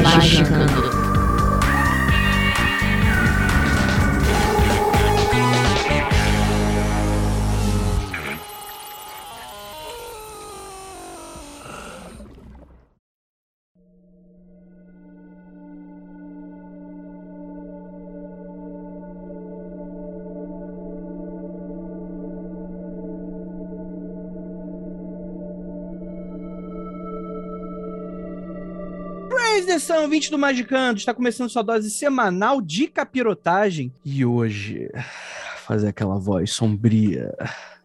Magicando. Atenção, 20 do Magicando, está começando sua dose semanal de capirotagem. E hoje, fazer aquela voz sombria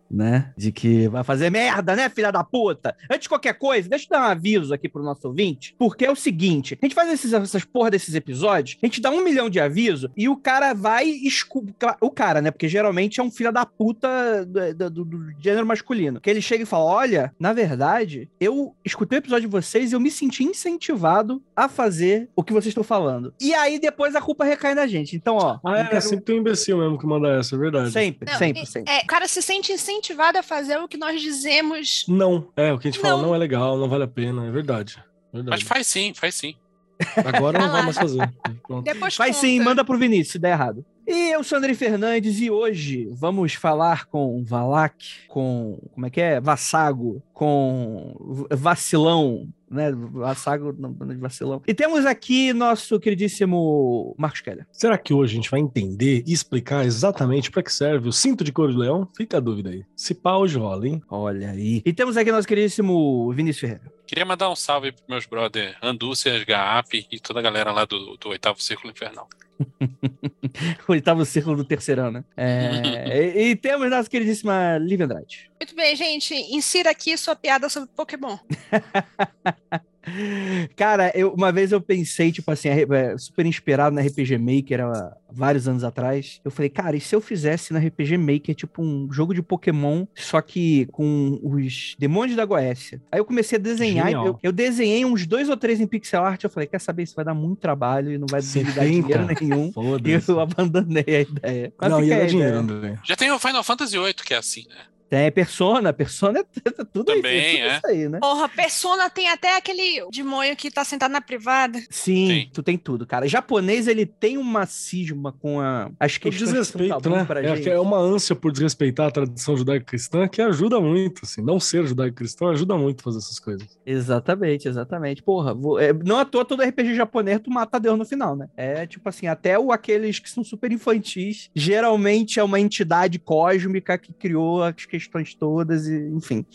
né? De que vai fazer merda, né, filha da puta? Antes de qualquer coisa, deixa eu dar um aviso aqui pro nosso ouvinte, porque é o seguinte: a gente faz esses, essas porra desses episódios, a gente dá um milhão de aviso e o cara vai. Escu... O cara, né? Porque geralmente é um filho da puta do, do, do, gênero masculino. Que ele chega e fala: Olha, na verdade, eu escutei o episódio de vocês e eu me senti incentivado a fazer o que vocês estão falando. E aí depois a culpa recai na gente. Então, ó. Ah, é, quero... sempre tem um imbecil mesmo que manda essa, é verdade. Sempre, Não, sempre, sempre. É, o cara se sente incentivado incentivado a fazer o que nós dizemos. Não, é, o que a gente não. fala não é legal, não vale a pena, é verdade. verdade. Mas faz sim, faz sim. Agora não vai mais fazer. Depois Faz conta. sim, manda pro Vinícius se der errado. E eu sou André Fernandes e hoje vamos falar com Valak, com. Como é que é? Vassago, com Vacilão, né? Vassago, não, de vacilão. E temos aqui nosso queridíssimo Marcos Keller. Será que hoje a gente vai entender e explicar exatamente para que serve o cinto de couro de leão? Fica a dúvida aí. Se pá, hoje rola, hein? Olha aí. E temos aqui nosso queridíssimo Vinícius Ferreira. Queria mandar um salve pros meus brother Andúcias, Gaap e toda a galera lá do, do Oitavo Círculo Infernal. Oitavo círculo do terceirão, né? É, e, e, temos nossa queridíssima Lívia Andrade. Muito bem, gente. Insira aqui sua piada sobre Pokémon. Cara, eu, uma vez eu pensei, tipo assim, é, super inspirado na RPG Maker há vários anos atrás. Eu falei, cara, e se eu fizesse na RPG Maker, tipo, um jogo de Pokémon, só que com os demônios da Goécia? Aí eu comecei a desenhar, eu, eu, desenhei uns dois ou três em pixel art. Eu falei, quer saber, isso vai dar muito trabalho e não vai dar dinheiro nenhum. E eu abandonei a ideia. Mas não, ia dar dinheiro, André. Já tem o Final Fantasy VIII, que é assim, né? Tem Persona, Persona é tudo, Também, é. isso aí, né? Porra, Persona tem até aquele demônio que tá sentado na privada. Sim, Sim. tu tem tudo, cara. O japonês, ele tem uma cisma com a, as o desrespeito, né? Pra é, gente. é uma ânsia por desrespeitar a tradição judaico-cristã que ajuda muito, assim. Não ser judaico-cristão ajuda muito a fazer essas coisas. Exatamente, exatamente. Porra, vou, é, não à toa todo RPG japonês tu mata Deus no final, né? É tipo assim, até o, aqueles que são super infantis, geralmente é uma entidade cósmica que criou as questões todas, e, enfim.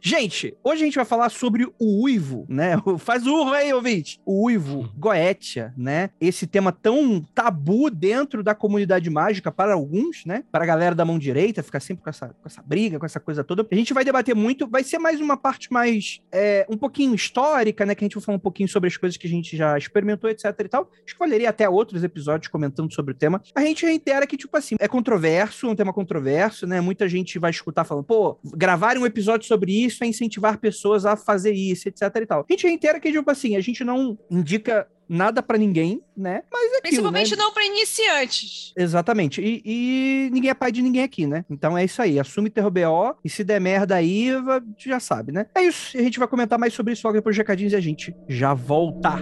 Gente, hoje a gente vai falar sobre o uivo, né? Faz o urro aí, ouvinte. O uivo, Goetia, né? Esse tema tão tabu dentro da comunidade mágica para alguns, né? Para a galera da mão direita, ficar sempre com essa, com essa briga, com essa coisa toda. A gente vai debater muito, vai ser mais uma parte mais, é, um pouquinho histórica, né? Que a gente vai falar um pouquinho sobre as coisas que a gente já experimentou, etc e tal. Acho que valeria até outros episódios comentando sobre o tema. A gente reitera que, tipo assim, é controverso, um tema controverso, né? Muita gente vai escutar falando, pô, gravar um episódio sobre isso é incentivar pessoas a fazer isso, etc e tal. A gente reitera que, tipo assim, a gente não indica nada para ninguém, né? Mas é aquilo, Principalmente né? não para iniciantes. Exatamente. E, e, ninguém é pai de ninguém aqui, né? Então é isso aí. Assume terror BO e se der merda aí, já sabe, né? É isso. A gente vai comentar mais sobre isso logo depois dos recadinhos e a gente já volta.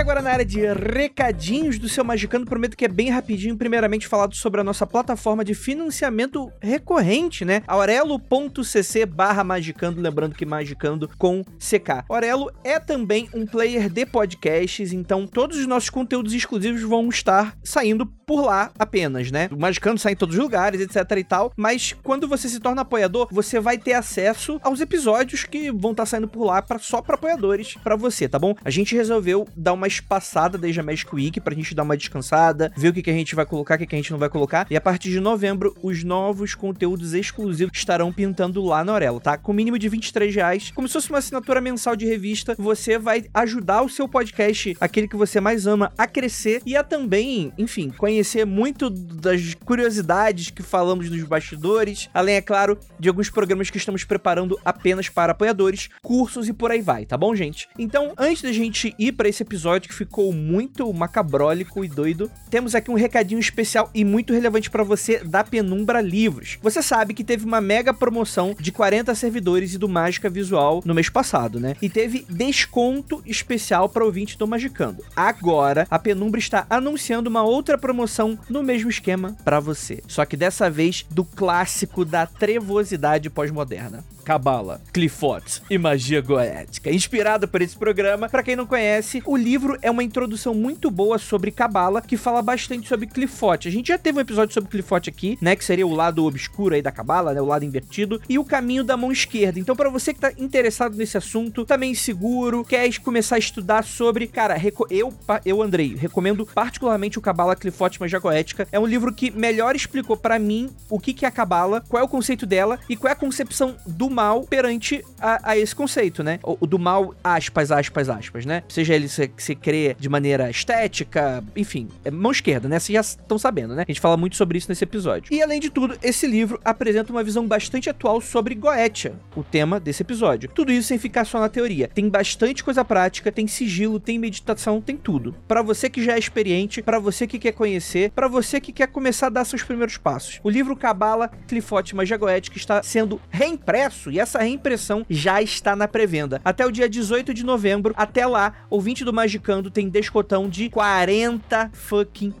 Agora na área de recadinhos do seu Magicando. Prometo que é bem rapidinho. Primeiramente, falado sobre a nossa plataforma de financiamento recorrente, né? aurelo.cc barra Magicando. Lembrando que Magicando com CK. Aurelo é também um player de podcasts, então todos os nossos conteúdos exclusivos vão estar saindo por lá apenas, né? O Magicando sai em todos os lugares, etc e tal. Mas quando você se torna apoiador, você vai ter acesso aos episódios que vão estar tá saindo por lá pra, só para apoiadores para você, tá bom? A gente resolveu dar uma espaçada desde a Magic Week pra gente dar uma descansada, ver o que, que a gente vai colocar, o que, que a gente não vai colocar. E a partir de novembro, os novos conteúdos exclusivos estarão pintando lá na Aurelo, tá? Com mínimo de 23 reais, como se fosse uma assinatura mensal de revista, você vai ajudar o seu podcast, aquele que você mais ama, a crescer e a também, enfim, conhecer muito das curiosidades que falamos nos bastidores, além, é claro, de alguns programas que estamos preparando apenas para apoiadores, cursos e por aí vai, tá bom, gente? Então, antes da gente ir para esse episódio que ficou muito macabrólico e doido, temos aqui um recadinho especial e muito relevante para você da Penumbra Livros. Você sabe que teve uma mega promoção de 40 servidores e do Mágica Visual no mês passado, né? E teve desconto especial para ouvinte do Magicando. Agora, a Penumbra está anunciando uma outra promoção no mesmo esquema para você. Só que dessa vez do clássico da trevosidade pós-moderna. Cabala, Clifote e magia goética. Inspirado por esse programa, para quem não conhece, o livro é uma introdução muito boa sobre Cabala, que fala bastante sobre Clifote. A gente já teve um episódio sobre Clifote aqui, né, que seria o lado obscuro aí da Cabala, né, o lado invertido, e o caminho da mão esquerda. Então, para você que tá interessado nesse assunto, também tá seguro, quer começar a estudar sobre, cara, eu, eu Andrei, recomendo particularmente o Cabala Clifote Magia Goética. É um livro que melhor explicou para mim o que que é a Cabala, qual é o conceito dela e qual é a concepção do mal perante a, a esse conceito, né? O, o, do mal, aspas, aspas, aspas, né? Seja ele se, se crê de maneira estética, enfim, é mão esquerda, né? Vocês já estão sabendo, né? A gente fala muito sobre isso nesse episódio. E além de tudo, esse livro apresenta uma visão bastante atual sobre Goetia, o tema desse episódio. Tudo isso sem ficar só na teoria. Tem bastante coisa prática, tem sigilo, tem meditação, tem tudo. Para você que já é experiente, para você que quer conhecer, para você que quer começar a dar seus primeiros passos. O livro Cabala, Clifote Magia Goética está sendo reimpresso e essa reimpressão já está na pré-venda. Até o dia 18 de novembro, até lá, o 20 do Magicando tem descotão de 40 fucking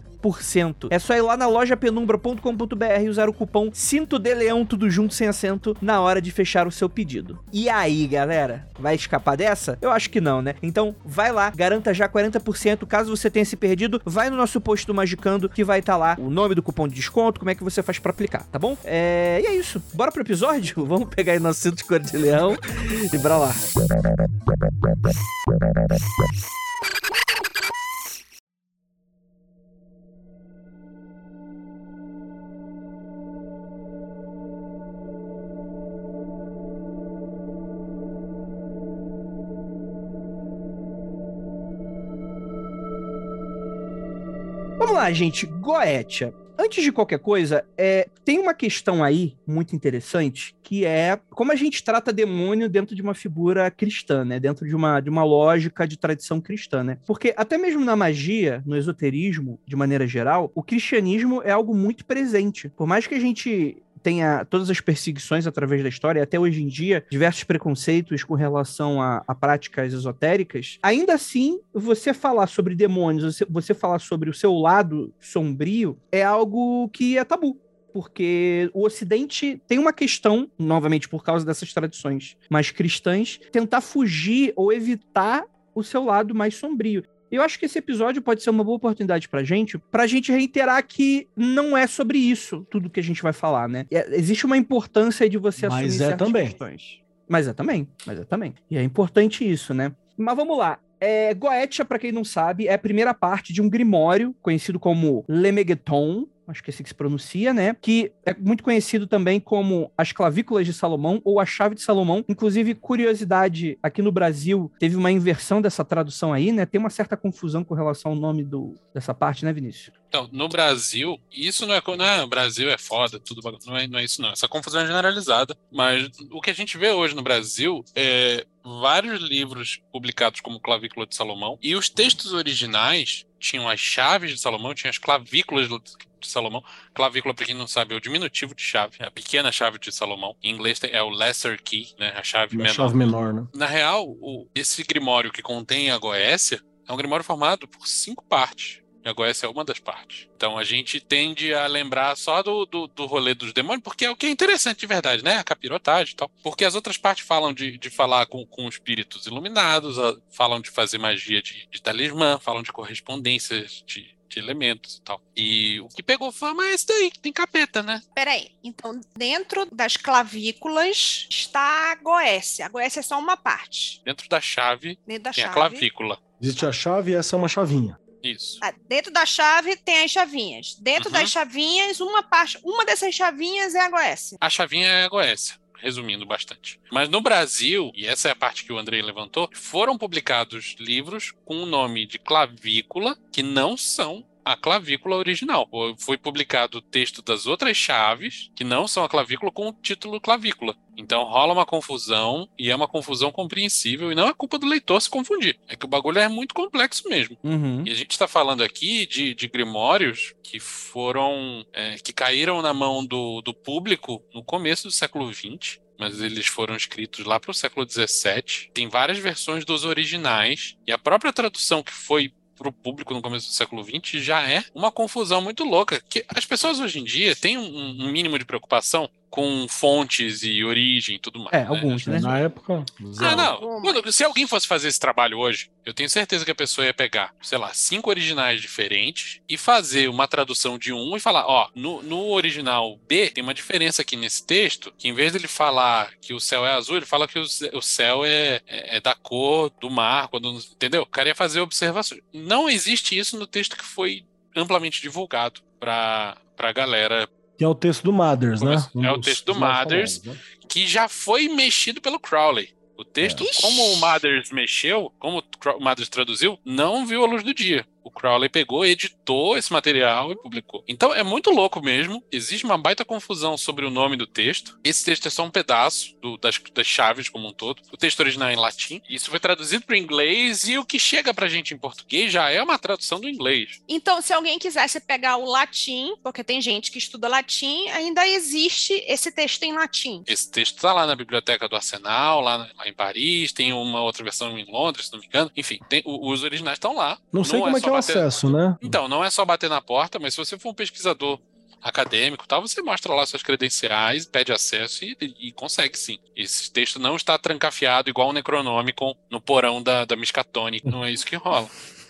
é só ir lá na loja penumbra.com.br e usar o cupom Cinto de Leão, tudo junto sem acento, na hora de fechar o seu pedido. E aí, galera? Vai escapar dessa? Eu acho que não, né? Então, vai lá, garanta já 40%. Caso você tenha se perdido, vai no nosso post do Magicando, que vai estar tá lá o nome do cupom de desconto, como é que você faz para aplicar, tá bom? É... E é isso. Bora pro episódio? Vamos pegar aí nosso cinto de cor de leão e bora lá. Gente. Goetia. Antes de qualquer coisa, é, tem uma questão aí muito interessante que é como a gente trata demônio dentro de uma figura cristã, né? Dentro de uma, de uma lógica de tradição cristã, né? Porque até mesmo na magia, no esoterismo, de maneira geral, o cristianismo é algo muito presente. Por mais que a gente tenha todas as perseguições através da história, até hoje em dia, diversos preconceitos com relação a, a práticas esotéricas, ainda assim, você falar sobre demônios, você, você falar sobre o seu lado sombrio, é algo que é tabu porque o Ocidente tem uma questão, novamente por causa dessas tradições mais cristãs, tentar fugir ou evitar o seu lado mais sombrio. Eu acho que esse episódio pode ser uma boa oportunidade pra gente, pra gente reiterar que não é sobre isso tudo que a gente vai falar, né? É, existe uma importância de você mas assumir é também. questões. Mas é também, mas é também. E é importante isso, né? Mas vamos lá. É, Goetia, para quem não sabe, é a primeira parte de um grimório conhecido como Lemegeton, acho que é assim que se pronuncia, né? Que é muito conhecido também como as clavículas de Salomão ou a chave de Salomão. Inclusive, curiosidade, aqui no Brasil teve uma inversão dessa tradução aí, né? Tem uma certa confusão com relação ao nome do, dessa parte, né, Vinícius? Então, no Brasil, isso não é. Não é Brasil é foda, tudo não é, não é isso, não. Essa confusão é generalizada. Mas o que a gente vê hoje no Brasil é vários livros publicados como Clavícula de Salomão e os textos originais tinham as chaves de Salomão, tinham as clavículas de Salomão. Clavícula, para quem não sabe, é o diminutivo de chave, é a pequena chave de Salomão. Em inglês é o lesser key, né? A chave a menor. chave menor, né? Na real, o, esse grimório que contém a Goécia é um grimório formado por cinco partes. A Goécia é uma das partes. Então a gente tende a lembrar só do, do, do rolê dos demônios, porque é o que é interessante de verdade, né? A capirotagem e tal. Porque as outras partes falam de, de falar com, com espíritos iluminados, falam de fazer magia de, de talismã, falam de correspondências de de elementos e tal. E o que pegou fama é esse daí, que tem capeta, né? Peraí, então dentro das clavículas está a goécia. A goécia é só uma parte. Dentro da chave Dentro da tem chave. a clavícula. Existe a chave e essa é uma chavinha. Isso. Ah, dentro da chave tem as chavinhas. Dentro Uhum. das chavinhas, uma parte, uma dessas chavinhas é a goécia. A chavinha é a goécia. Resumindo bastante. Mas no Brasil, e essa é a parte que o Andrei levantou, foram publicados livros com o nome de clavícula que não são a clavícula original. Foi- publicado o texto das outras chaves que não são a clavícula com o título clavícula. Então rola uma confusão e é uma confusão compreensível e não é culpa do leitor se confundir. É que o bagulho é muito complexo mesmo. Uhum. E a gente está falando aqui de, de grimórios que foram. é, que caíram na mão do, do público no começo do século XX. Mas eles foram escritos lá para o século XVII. Tem várias versões dos originais. E a própria tradução que foi para o público no começo do século XX já é uma confusão muito louca. Que as pessoas hoje em dia têm um, um mínimo de preocupação com fontes e origem e tudo mais. É, né? alguns, né? Na época, Ah, não. Quando- se alguém fosse fazer esse trabalho hoje, eu tenho certeza que a pessoa ia pegar, sei lá, cinco originais diferentes e fazer uma tradução de um e falar, ó, no, no original B tem uma diferença aqui nesse texto, que em vez dele falar que o céu é azul, ele fala que o, o céu é, é- é da cor do mar, quando, entendeu? O cara ia fazer observações. Não existe isso no texto que foi amplamente divulgado para pra galera Que é o texto do Mothers, né? É o texto do famosos, né? que já foi mexido pelo Crowley. O texto, É. como o Mothers mexeu, como o Mothers traduziu, não viu a luz do dia. O Crowley pegou, editou esse material e publicou. Então é muito louco mesmo. Existe uma baita confusão sobre o nome do texto. Esse texto é só um pedaço do- das, das chaves como um todo. O texto original é em latim. Isso foi traduzido para o inglês e o que chega pra gente em português já é uma tradução do inglês. Então, se alguém quisesse pegar o latim, porque tem gente que estuda latim, ainda existe esse texto em latim. Esse texto está lá na biblioteca do Arsenal, lá, lá em Paris. Tem uma outra versão em Londres, se não me engano. Enfim, tem- os originais estão lá. Não sei como é só que é o bater- acesso, né? Então, não é só bater na porta, mas se você for um pesquisador acadêmico tal, você mostra lá suas credenciais, pede acesso e, e consegue sim. Esse texto não está trancafiado igual o Necronômico no porão da, da Miskatonic. Não é isso que rola.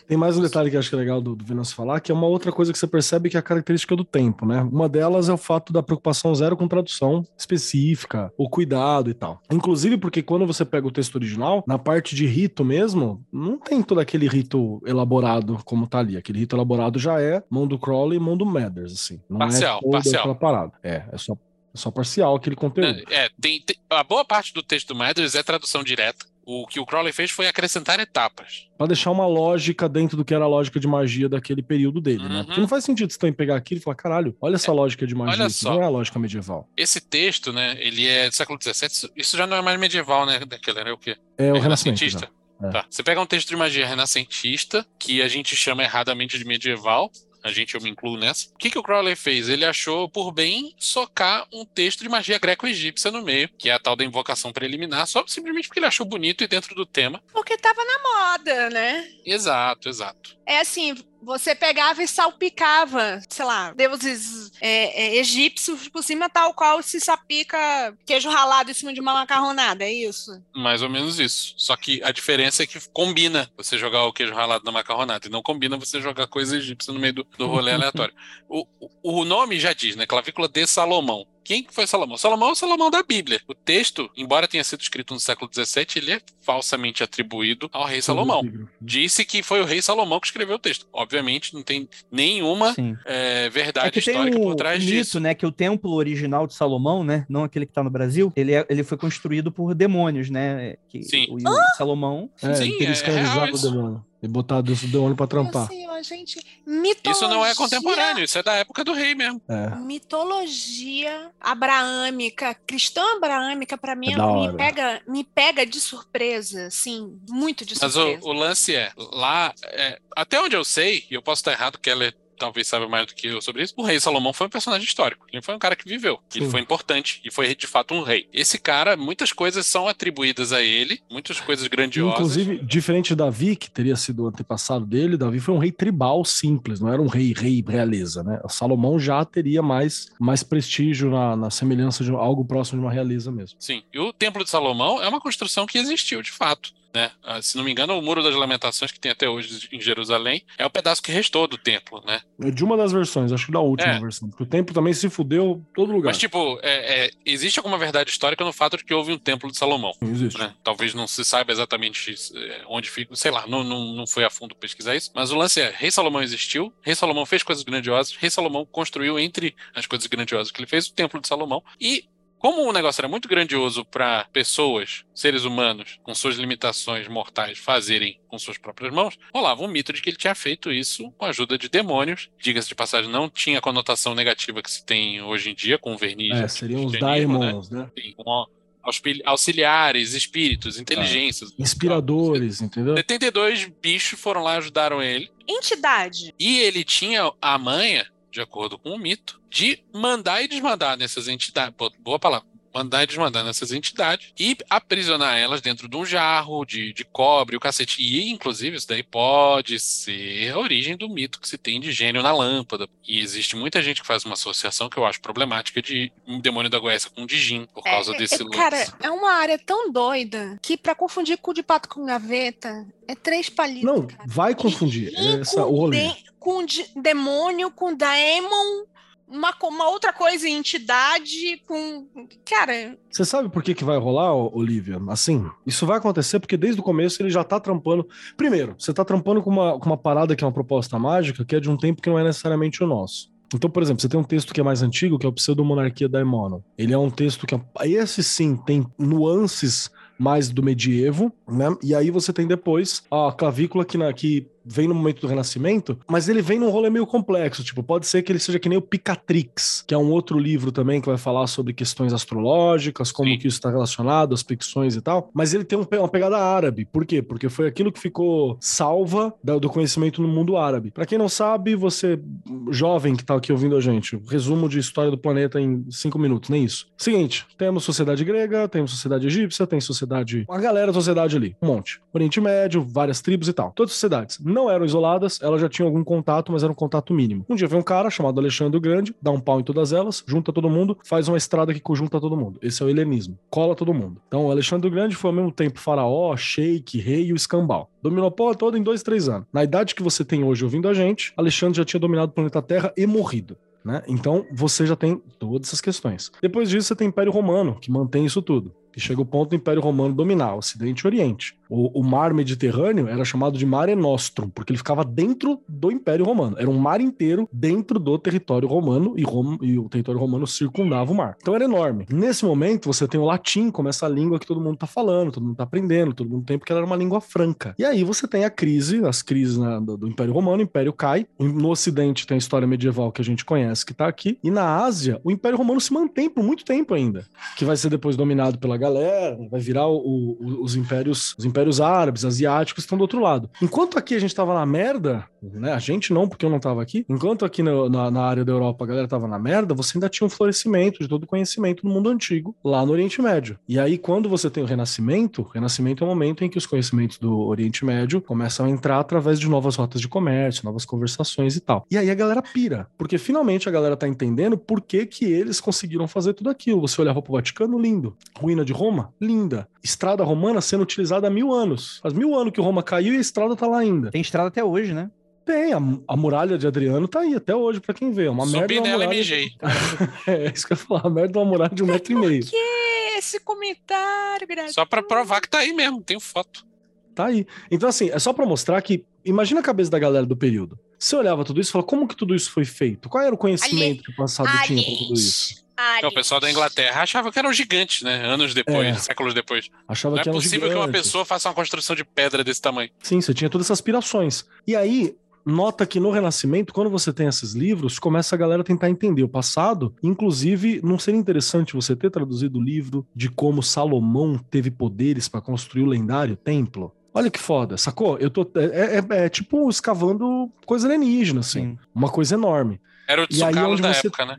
Tem mais um detalhe que eu acho que é legal do, do Venâncio falar, que é uma outra coisa que você percebe que é a característica do tempo, né? Uma delas é o fato da preocupação zero com tradução específica, o cuidado e tal. Inclusive porque quando você pega o texto original, na parte de rito mesmo, não tem todo aquele rito elaborado como tá ali. Aquele rito elaborado já é mão do Crowley e mão do Mathers, assim. Não Parcial, é toda parcial. aquela parada. É, é só, é só parcial aquele conteúdo. É, tem, tem- a boa parte do texto do Mathers é tradução direta. O que o Crowley fez foi acrescentar etapas. Pra deixar uma lógica dentro do que era a lógica de magia daquele período dele, né? Uhum. Porque não faz sentido você também pegar aquilo e falar, caralho, olha essa lógica de magia, olha isso só. não é a lógica medieval. Esse texto, né, ele é do século XVII. Isso- já não é mais medieval, né? Daquele era o quê? É o É Renascimento. renascentista. É. Tá. Você pega um texto de magia renascentista, que a gente chama erradamente de medieval. A gente, eu me incluo nessa. O que, que o Crowley fez? Ele achou por bem socar um texto de magia greco-egípcia no meio, que é a tal da invocação preliminar, só simplesmente porque ele achou bonito e dentro do tema. Porque tava na moda, né? Exato, exato. É assim, você pegava e salpicava, sei lá, deuses é, é, egípcios por cima, tal qual se salpica queijo ralado em cima de uma macarronada, é isso? Mais ou menos isso. Só que a diferença é que combina você jogar o queijo ralado na macarronada e não combina você jogar coisa egípcia no meio do, do rolê aleatório. O, o, o nome já diz, né? Clavícula de Salomão. Quem que foi Salomão? Salomão é o Salomão da Bíblia. O texto, embora tenha sido escrito no século XVII, ele é falsamente atribuído ao rei Salomão. Disse que foi o rei Salomão que escreveu o texto. Obviamente, não tem nenhuma é, É verdade tem histórica um por trás mito, disso. né, que o templo original de Salomão, né, não aquele que tá no Brasil, ele, é- ele foi construído por demônios, né, que Sim. o, o Salomão... É, Sim, ele é escravizado real o demônio. E botado isso do demônio pra trampar. Meu senhor, gente, mitologia... Isso não é contemporâneo, isso é da época do rei mesmo. É. Mitologia abraâmica, cristã abraâmica, pra mim, É me pega, me pega de surpresa, assim, muito de Mas o, surpresa. o lance é, lá, é, até onde eu sei, e eu posso estar errado, Keller talvez saiba mais do que eu sobre isso, o rei Salomão foi um personagem histórico. Ele foi um cara que viveu, que ele Sim. foi importante e foi de fato um rei. Esse cara, muitas coisas são atribuídas a ele, muitas coisas grandiosas. Inclusive, diferente de Davi, que teria sido o antepassado dele, Davi foi um rei tribal simples, não era um rei, rei realeza, né? O Salomão já teria mais, mais prestígio na, na semelhança de algo próximo de uma realeza mesmo. Sim, e o Templo de Salomão é uma construção que existiu de fato. Né? Ah, Se não me engano, o Muro das Lamentações, que tem até hoje em Jerusalém, é o pedaço que restou do templo, né? É de uma das versões, acho que da última É. versão. Porque o templo também se fudeu todo lugar. Mas, tipo, é- é, existe alguma verdade histórica no fato de que houve um templo de Salomão. Não existe. né? Talvez não se saiba exatamente é, onde fica, sei lá, não, não, não foi a fundo pesquisar isso, mas o lance é: Rei Salomão existiu, Rei Salomão fez coisas grandiosas, Rei Salomão construiu entre as coisas grandiosas que ele fez o Templo de Salomão e como o negócio era muito grandioso para pessoas, seres humanos, com suas limitações mortais, fazerem com suas próprias mãos, rolava um mito de que ele tinha feito isso com a ajuda de demônios. Diga-se de passagem, não tinha a conotação negativa que se tem hoje em dia com o verniz. É, do seriam os né? daimons, né? Sim, com auxiliares, espíritos, inteligências. Inspiradores, entendeu? 72 bichos foram lá e ajudaram ele. Entidade. E ele tinha a manha, de acordo com o mito, de mandar e desmandar nessas entidades. Boa palavra. Mandar e desmandar nessas entidades e aprisionar elas dentro de um jarro de, de cobre, o cacete. E, inclusive, isso daí pode ser a origem do mito que se tem de gênio na lâmpada. E existe muita gente que faz uma associação que eu acho problemática de um demônio da Goécia com Dijin, por causa É, desse é, lance. cara, é uma área tão doida que pra confundir cu de pato com gaveta é três palitos. Não, cara. vai confundir. E Essa, com de- com de- demônio, com daemon, uma, uma outra coisa, entidade, com. Cara, Você sabe por que, que vai rolar, Olivia? Assim, isso vai acontecer porque desde o começo ele já tá trampando. Primeiro, você tá trampando com uma, com uma parada que é uma proposta mágica que é de um tempo que não é necessariamente o nosso. Então, por exemplo, você tem um texto que é mais antigo, que é o Pseudo-Monarquia Daimono. Ele é um texto que, é- esse sim, tem nuances mais do medievo, né? E aí você tem depois a clavícula que, na, que vem no momento do Renascimento, mas ele vem num rolê meio complexo. Tipo, pode ser que ele seja que nem o Picatrix, que é um outro livro também que vai falar sobre questões astrológicas, como Sim. que isso está relacionado, as ficções e tal. Mas ele tem um uma pegada árabe. Por quê? Porque foi aquilo que ficou salva do conhecimento no mundo árabe. Pra quem não sabe, você, jovem que tá aqui ouvindo a gente, resumo de história do planeta em cinco minutos, nem isso. Seguinte, temos sociedade grega, temos sociedade egípcia, tem sociedade. Uma galera da sociedade ali, um monte. Oriente Médio, várias tribos e tal. Todas as sociedades não eram isoladas, elas já tinham algum contato, mas era um contato mínimo. Um dia vem um cara chamado Alexandre o Grande, dá um pau em todas elas, junta todo mundo, faz uma estrada que conjunta todo mundo. Esse é o helenismo. Cola todo mundo. Então, o Alexandre o Grande foi ao mesmo tempo faraó, sheik, rei e o escambau. Dominou a porra toda em dois, três anos. Na idade que você tem hoje ouvindo a gente, Alexandre já tinha dominado o planeta Terra e morrido. Né? Então você já tem todas essas questões. Depois disso, você tem o Império Romano, que mantém isso tudo. E chega o ponto do Império Romano dominar Ocidente e Oriente. O, o mar Mediterrâneo era chamado de Mare Nostrum, porque ele ficava dentro do Império Romano. Era um mar inteiro dentro do território romano e, e o território romano circundava o mar. Então era enorme. Nesse momento, você tem o latim como essa língua que todo mundo tá falando, todo mundo tá aprendendo, todo mundo tem, porque ela era uma língua franca. E aí você tem a crise, as crises né, do, do Império Romano, o Império cai. No Ocidente tem a história medieval que a gente conhece, que tá aqui. E na Ásia, o Império Romano se mantém por muito tempo ainda. Que vai ser depois dominado pela galera, vai virar o- o- os impérios, os impérios árabes, asiáticos, estão do outro lado. Enquanto aqui a gente tava na merda, né? A gente não, porque eu não tava aqui. Enquanto aqui na, na- na área da Europa a galera tava na merda, você ainda tinha um florescimento de todo o conhecimento do mundo antigo lá no Oriente Médio. E aí, quando você tem o Renascimento, o Renascimento é o momento em que os conhecimentos do Oriente Médio começam a entrar através de novas rotas de comércio, novas conversações e tal. E aí a galera pira, porque finalmente a galera tá entendendo por que que eles conseguiram fazer tudo aquilo. Você olhava pro Vaticano, lindo. Ruína de Roma, linda. Estrada romana sendo utilizada mil anos. Faz mil anos que Roma caiu e a estrada tá lá ainda. Tem estrada até hoje, né? Tem, a, a muralha de Adriano tá aí até hoje, pra quem vê. É uma merda. Subi nela e muralha- mijei. É, isso que eu ia falar. A merda de uma muralha de um metro e meio. que esse comentário, Grazi? Só pra provar que tá aí mesmo, tenho foto. Tá aí. Então, assim, é só pra mostrar que. Imagina a cabeça da galera do período. Você olhava tudo isso e falava, como que tudo isso foi feito? Qual era o conhecimento que o passado tinha pra tudo isso? É, o pessoal da Inglaterra achava que eram gigantes, né? Anos depois, É. séculos depois. Achava Não é que eram possível que uma pessoa faça uma construção de pedra desse tamanho. Sim, você tinha todas essas aspirações. E aí, nota que no Renascimento, quando você tem esses livros, começa a galera a tentar entender o passado. Inclusive, não seria interessante você ter traduzido o livro de como Salomão teve poderes para construir o lendário templo? Olha que foda, sacou? Eu tô. É, é- é tipo escavando coisa alienígena, assim. Sim. Uma coisa enorme. Era o aí Tsukalo da você- época, né?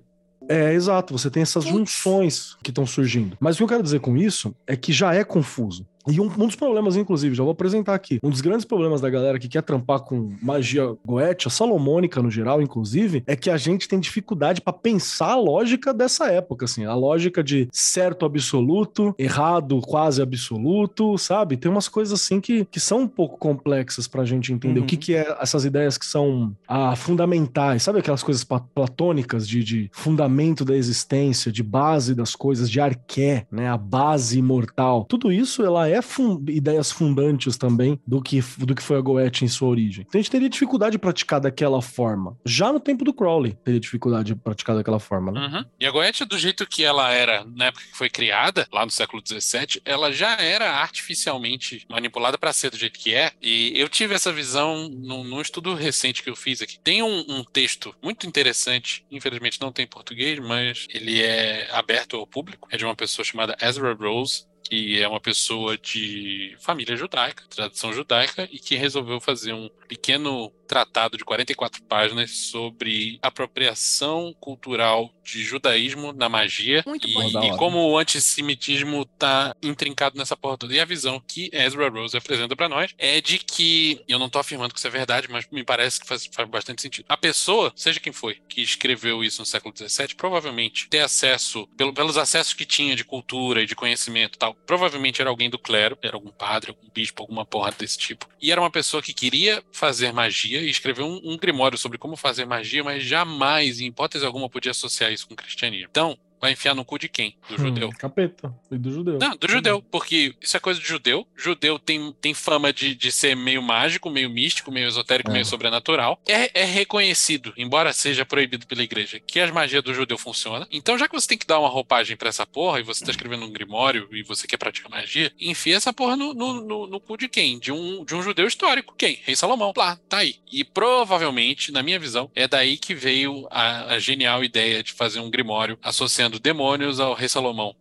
É, exato, você tem essas junções que estão surgindo. Mas o que eu quero dizer com isso é que já é confuso. E um, um, dos problemas, inclusive, já vou apresentar aqui. Um dos grandes problemas da galera que quer trampar com magia goétia, salomônica no geral, inclusive, é que a gente tem dificuldade para pensar a lógica dessa época, assim, a lógica de certo absoluto, errado quase absoluto, sabe? Tem umas coisas assim que, que são um pouco complexas pra gente entender uhum. o que, que é essas ideias que são ah, fundamentais, sabe aquelas coisas platônicas de, de fundamento da existência, de base das coisas, de arqué, né? A base imortal. Tudo isso, ela é fun ideias fundantes também do que, do que foi a Goethe em sua origem. Então a gente teria dificuldade de praticar daquela forma. Já no tempo do Crowley, teria dificuldade de praticar daquela forma, né? Uhum. E a Goethe, do jeito que ela era na época que foi criada, lá no século XVII, ela já era artificialmente manipulada para ser do jeito que é. E eu tive essa visão num, num estudo recente que eu fiz aqui. Tem um, um texto muito interessante, infelizmente não tem em português, mas ele é aberto ao público. É de uma pessoa chamada Ezra Rose, que é uma pessoa de família judaica, tradição judaica, e que resolveu fazer um pequeno tratado de 44 páginas sobre apropriação cultural de judaísmo na magia Muito e, bom, e como o antissemitismo tá intrincado nessa porra toda. E a visão que Ezra Rose apresenta para nós é de que, eu não tô afirmando que isso é verdade, mas me parece que faz, faz bastante sentido. A pessoa, seja quem foi, que escreveu isso no século XVII, provavelmente ter acesso, pelo, pelos acessos que tinha de cultura e de conhecimento tal, provavelmente era alguém do clero, era algum padre, algum bispo, alguma porra desse tipo. E era uma pessoa que queria fazer magia e escreveu um, um grimório sobre como fazer magia, mas jamais, em hipótese alguma, podia associar isso com cristianismo. Então, vai enfiar no cu de quem? Do hum, judeu. Capeta. E do judeu. Não, do judeu, porque isso é coisa de judeu. Judeu tem, tem fama de, de ser meio mágico, meio místico, meio esotérico, é. meio sobrenatural. É, é reconhecido, embora seja proibido pela igreja, que as magias do judeu funcionam. Então, já que você tem que dar uma roupagem pra essa porra, e você tá escrevendo um grimório e você quer praticar magia, enfia essa porra no, no, no, no cu de quem? De um, de um judeu histórico. Quem? Rei Salomão. Lá, tá aí. E provavelmente, na minha visão, é daí que veio a, a genial ideia de fazer um grimório associando demônios ao rei Salomão.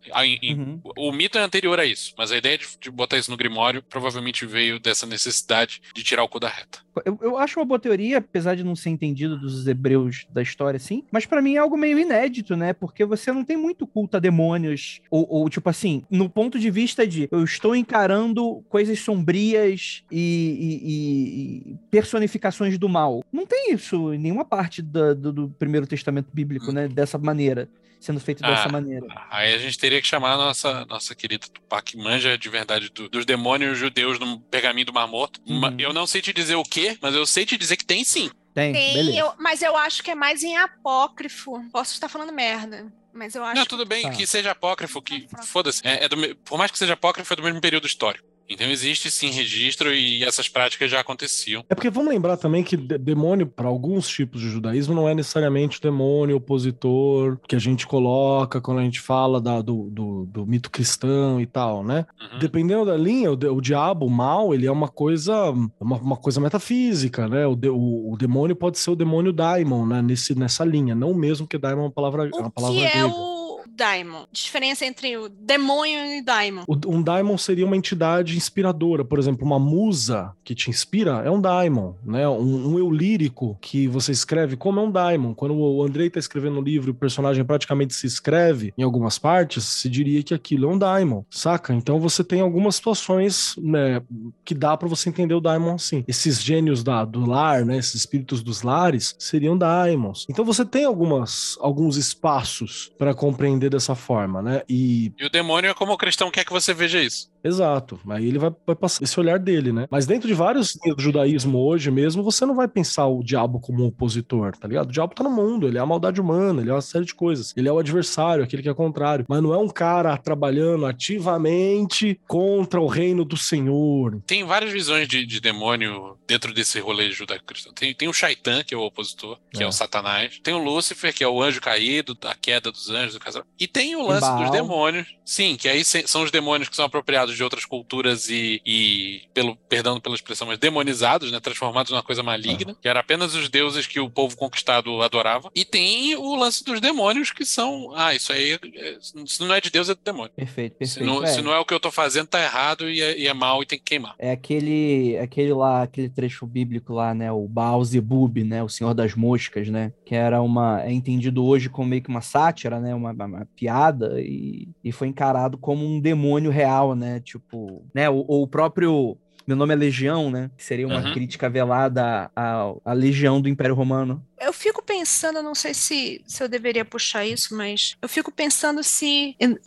Uhum. O mito é anterior a isso, mas a ideia de, de, botar isso no Grimório provavelmente veio dessa necessidade de tirar o cu da reta. Eu, eu acho uma boa teoria, apesar de não ser entendido dos hebreus da história, assim, mas para mim é algo meio inédito, né? Porque você não tem muito culto a demônios, ou, ou, tipo assim, no ponto de vista de eu estou encarando coisas sombrias e, e, e personificações do mal. Não tem isso em nenhuma parte do, do, do Primeiro Testamento Bíblico, né? Dessa maneira sendo feito ah, dessa maneira. Aí a gente teria que chamar a nossa, nossa querida Tupac Manja de verdade do, dos demônios judeus no pergaminho do Mar Morto. Uhum. Eu não sei te dizer o que, mas eu sei te dizer que tem sim. Tem, tem eu, mas eu acho que é mais em apócrifo. Posso estar falando merda. Mas eu acho. Não, tudo bem, tá. que seja apócrifo, que. Foda-se. É, é do, por mais que seja apócrifo, é do mesmo período histórico. Então existe sim registro e essas práticas já aconteciam. É porque vamos lembrar também que demônio, para alguns tipos de judaísmo, não é necessariamente o demônio opositor que a gente coloca quando a gente fala da, do, do, do, mito cristão e tal, né? Uhum. Dependendo da linha, o, o, diabo, o mal, ele é uma coisa, uma, uma coisa metafísica, né? O, de, o, o, demônio pode ser o demônio daimon, né? Nesse, nessa linha, não mesmo que daimon é uma palavra, o uma palavra que é grega. É o daimon. Diferença entre o demônio e o daimon. Um daimon seria uma entidade inspiradora. Por exemplo, uma musa que te inspira é um daimon, né? Um, um eu lírico que você escreve como é um daimon. Quando o Andrei tá escrevendo o livro, o personagem praticamente se escreve em algumas partes, se diria que aquilo é um daimon, saca? Então você tem algumas situações né, que dá para você entender o daimon assim. Esses gênios da, do lar, né? Esses espíritos dos lares seriam daimons. Então você tem algumas, alguns espaços para compreender dessa forma, né? E... e o demônio é como o cristão quer que você veja isso. Exato. Aí ele vai, vai, passar esse olhar dele, né? Mas dentro de vários do judaísmo hoje mesmo, você não vai pensar o diabo como um opositor, tá ligado? O diabo tá no mundo, ele é a maldade humana, ele é uma série de coisas. Ele é o adversário, aquele que é contrário. Mas não é um cara trabalhando ativamente contra o reino do Senhor. Tem várias visões de, de demônio dentro desse rolê judaico-cristão. Tem, tem o Shaitan, que é o opositor, que é. é. o Satanás. Tem o Lúcifer, que é o anjo caído, a queda dos anjos do casal. E tem o lance dos demônios. Sim, que aí são os demônios que são apropriados de outras culturas e, e pelo perdão pela expressão, mas demonizados, né, transformados numa coisa maligna, que era apenas os deuses que o povo conquistado adorava. E tem o lance dos demônios que são, ah, isso aí, é, se não é de Deus é do demônio. Perfeito, perfeito. Se não, é. se não é o que eu tô fazendo, tá errado e é, e é mal e tem que queimar. É aquele, aquele lá, aquele trecho bíblico lá, né, o Baal Zebub, né, o Senhor das Moscas, né, que era uma, é entendido hoje como meio que uma sátira, né, uma, uma piada e, e foi encarado como um demônio real, né? Tipo, né? O, o próprio meu nome é Legião, né? Que seria uma Uhum. crítica velada à, à Legião do Império Romano. Eu fico pensando, não sei se, se eu deveria puxar isso, mas eu fico pensando se eu-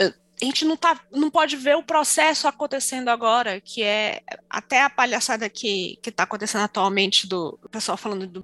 a gente não, tá, não pode ver o processo acontecendo agora, que é até a palhaçada que, que tá acontecendo atualmente do pessoal falando do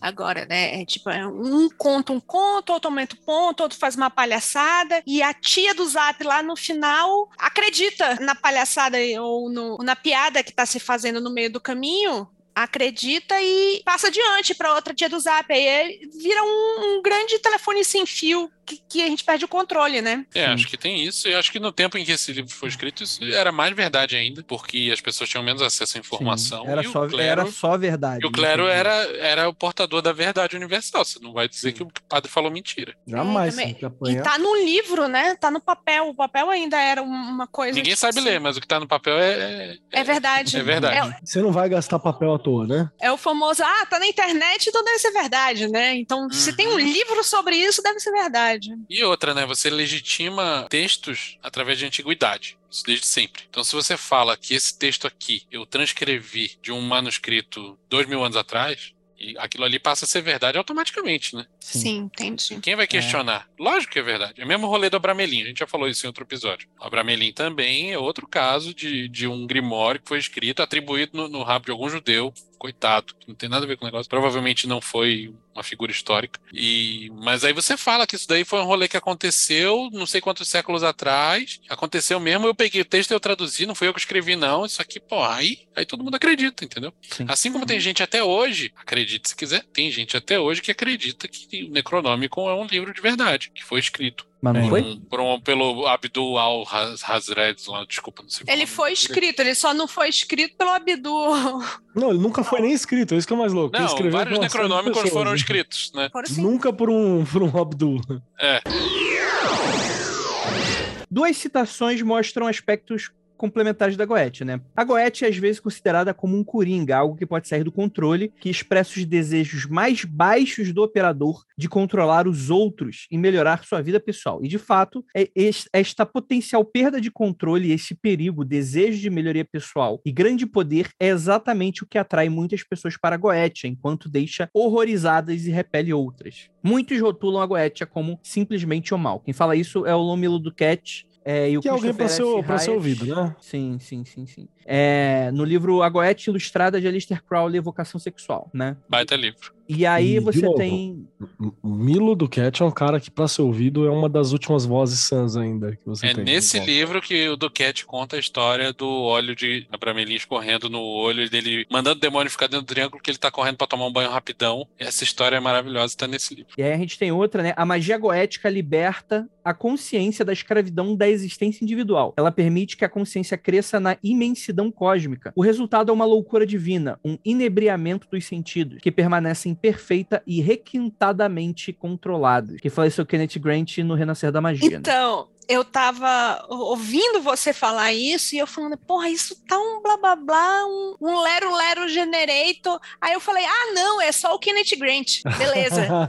agora, né? É tipo, é um conta um conto, outro aumenta o ponto, outro faz uma palhaçada, e a tia do Zap lá no final acredita na palhaçada ou no- na piada que tá se fazendo no meio do caminho. Acredita e passa adiante para outra tia do Zap. Aí vira um, um grande telefone sem fio que, que a gente perde o controle, né? É, Sim. acho que tem isso. E acho que no tempo em que esse livro foi escrito, isso era mais verdade ainda, porque as pessoas tinham menos acesso à informação. Sim, era, e só, o clero, era só verdade. e o clero era, era o portador da verdade universal. Você não vai dizer que o padre falou mentira. Jamais É, E tá no livro, né? Tá no papel. O papel ainda era um- uma coisa. Ninguém tipo sabe assim, ler, mas o que tá no papel é. É verdade. É verdade. Você não vai gastar papel à toa, né? É o famoso, ah, tá na internet, então deve ser verdade, né? Então, se tem um Uhum. livro sobre isso, deve ser verdade. E outra, né? Você legitima textos através de antiguidade. Isso desde sempre. Então, se você fala que esse texto aqui eu transcrevi de um manuscrito dois mil anos atrás, e aquilo ali passa a ser verdade automaticamente, né? Sim, entendi. Quem vai questionar? Lógico que é verdade. É o mesmo rolê do Abramelin. A gente já falou isso em outro episódio. O Abramelin também é outro caso de, de um grimório que foi escrito, atribuído no, no rabo de algum judeu. Coitado, que não tem nada a ver com o negócio. Provavelmente não foi uma figura histórica. E Mas aí você fala que isso daí foi um rolê que aconteceu não sei quantos séculos atrás. Aconteceu mesmo, eu peguei o texto e eu traduzi, não fui eu que escrevi, não. Isso aqui, pô, aí, aí todo mundo acredita, entendeu? Sim. Assim como tem gente até hoje, acredite se quiser, tem gente até hoje que acredita que o Necronômico é um livro de verdade, que foi escrito Mas não É. foi? por um- pelo Abdul al-Hazred, lá, desculpa, não sei o Ele foi dele. escrito, ele só não foi escrito pelo Abdu. Não, ele nunca foi nem escrito, é isso que é mais louco. Não, escreveu vários necronômicos pessoas, foram né? escritos, né? Por assim. Nunca por um, por um Abdul. É. Duas citações mostram aspectos complementares da Goethe, né? A Goethe é às vezes considerada como um coringa, algo que pode sair do controle, que expressa os desejos mais baixos do operador de controlar os outros e melhorar sua vida pessoal. E de fato, é es- esta potencial perda de controle, esse perigo, desejo de melhoria pessoal e grande poder é exatamente o que atrai muitas pessoas para a Goethe, enquanto deixa horrorizadas e repele outras. Muitos rotulam a Goethe como simplesmente o mal. Quem fala isso é o Lomilo Duquette, é, e o Que é alguém Christopher ser, ser ouvido, né? Sim, sim, sim, sim. É, no livro A Goethe Ilustrada de Alistair Crowley, Vocação Sexual, né? Baita livro. E aí E, você novo, tem... O Milo Duquette é um cara que, pra ser ouvido, é uma das últimas vozes sãs ainda que você É tem. nesse livro que o Duquette conta a história do óleo de Abramelin escorrendo no olho e dele mandando o demônio ficar dentro do triângulo porque ele tá correndo pra tomar um banho rapidão. Essa história é maravilhosa, tá nesse livro. E aí a gente tem outra, né? A magia goética liberta a consciência da escravidão da existência individual. Ela permite que a consciência cresça na imensidão cósmica. O resultado é uma loucura divina, um inebriamento dos sentidos, que permanecem perfeita e requintadamente controlados. Que faleceu Kenneth Grant no Renascer da Magia. né? Eu tava ouvindo você falar isso e eu falando, porra, isso tá um blá blá blá, um, um lero lero generator. Aí eu falei, ah, não, é só o Kenneth Grant. Beleza.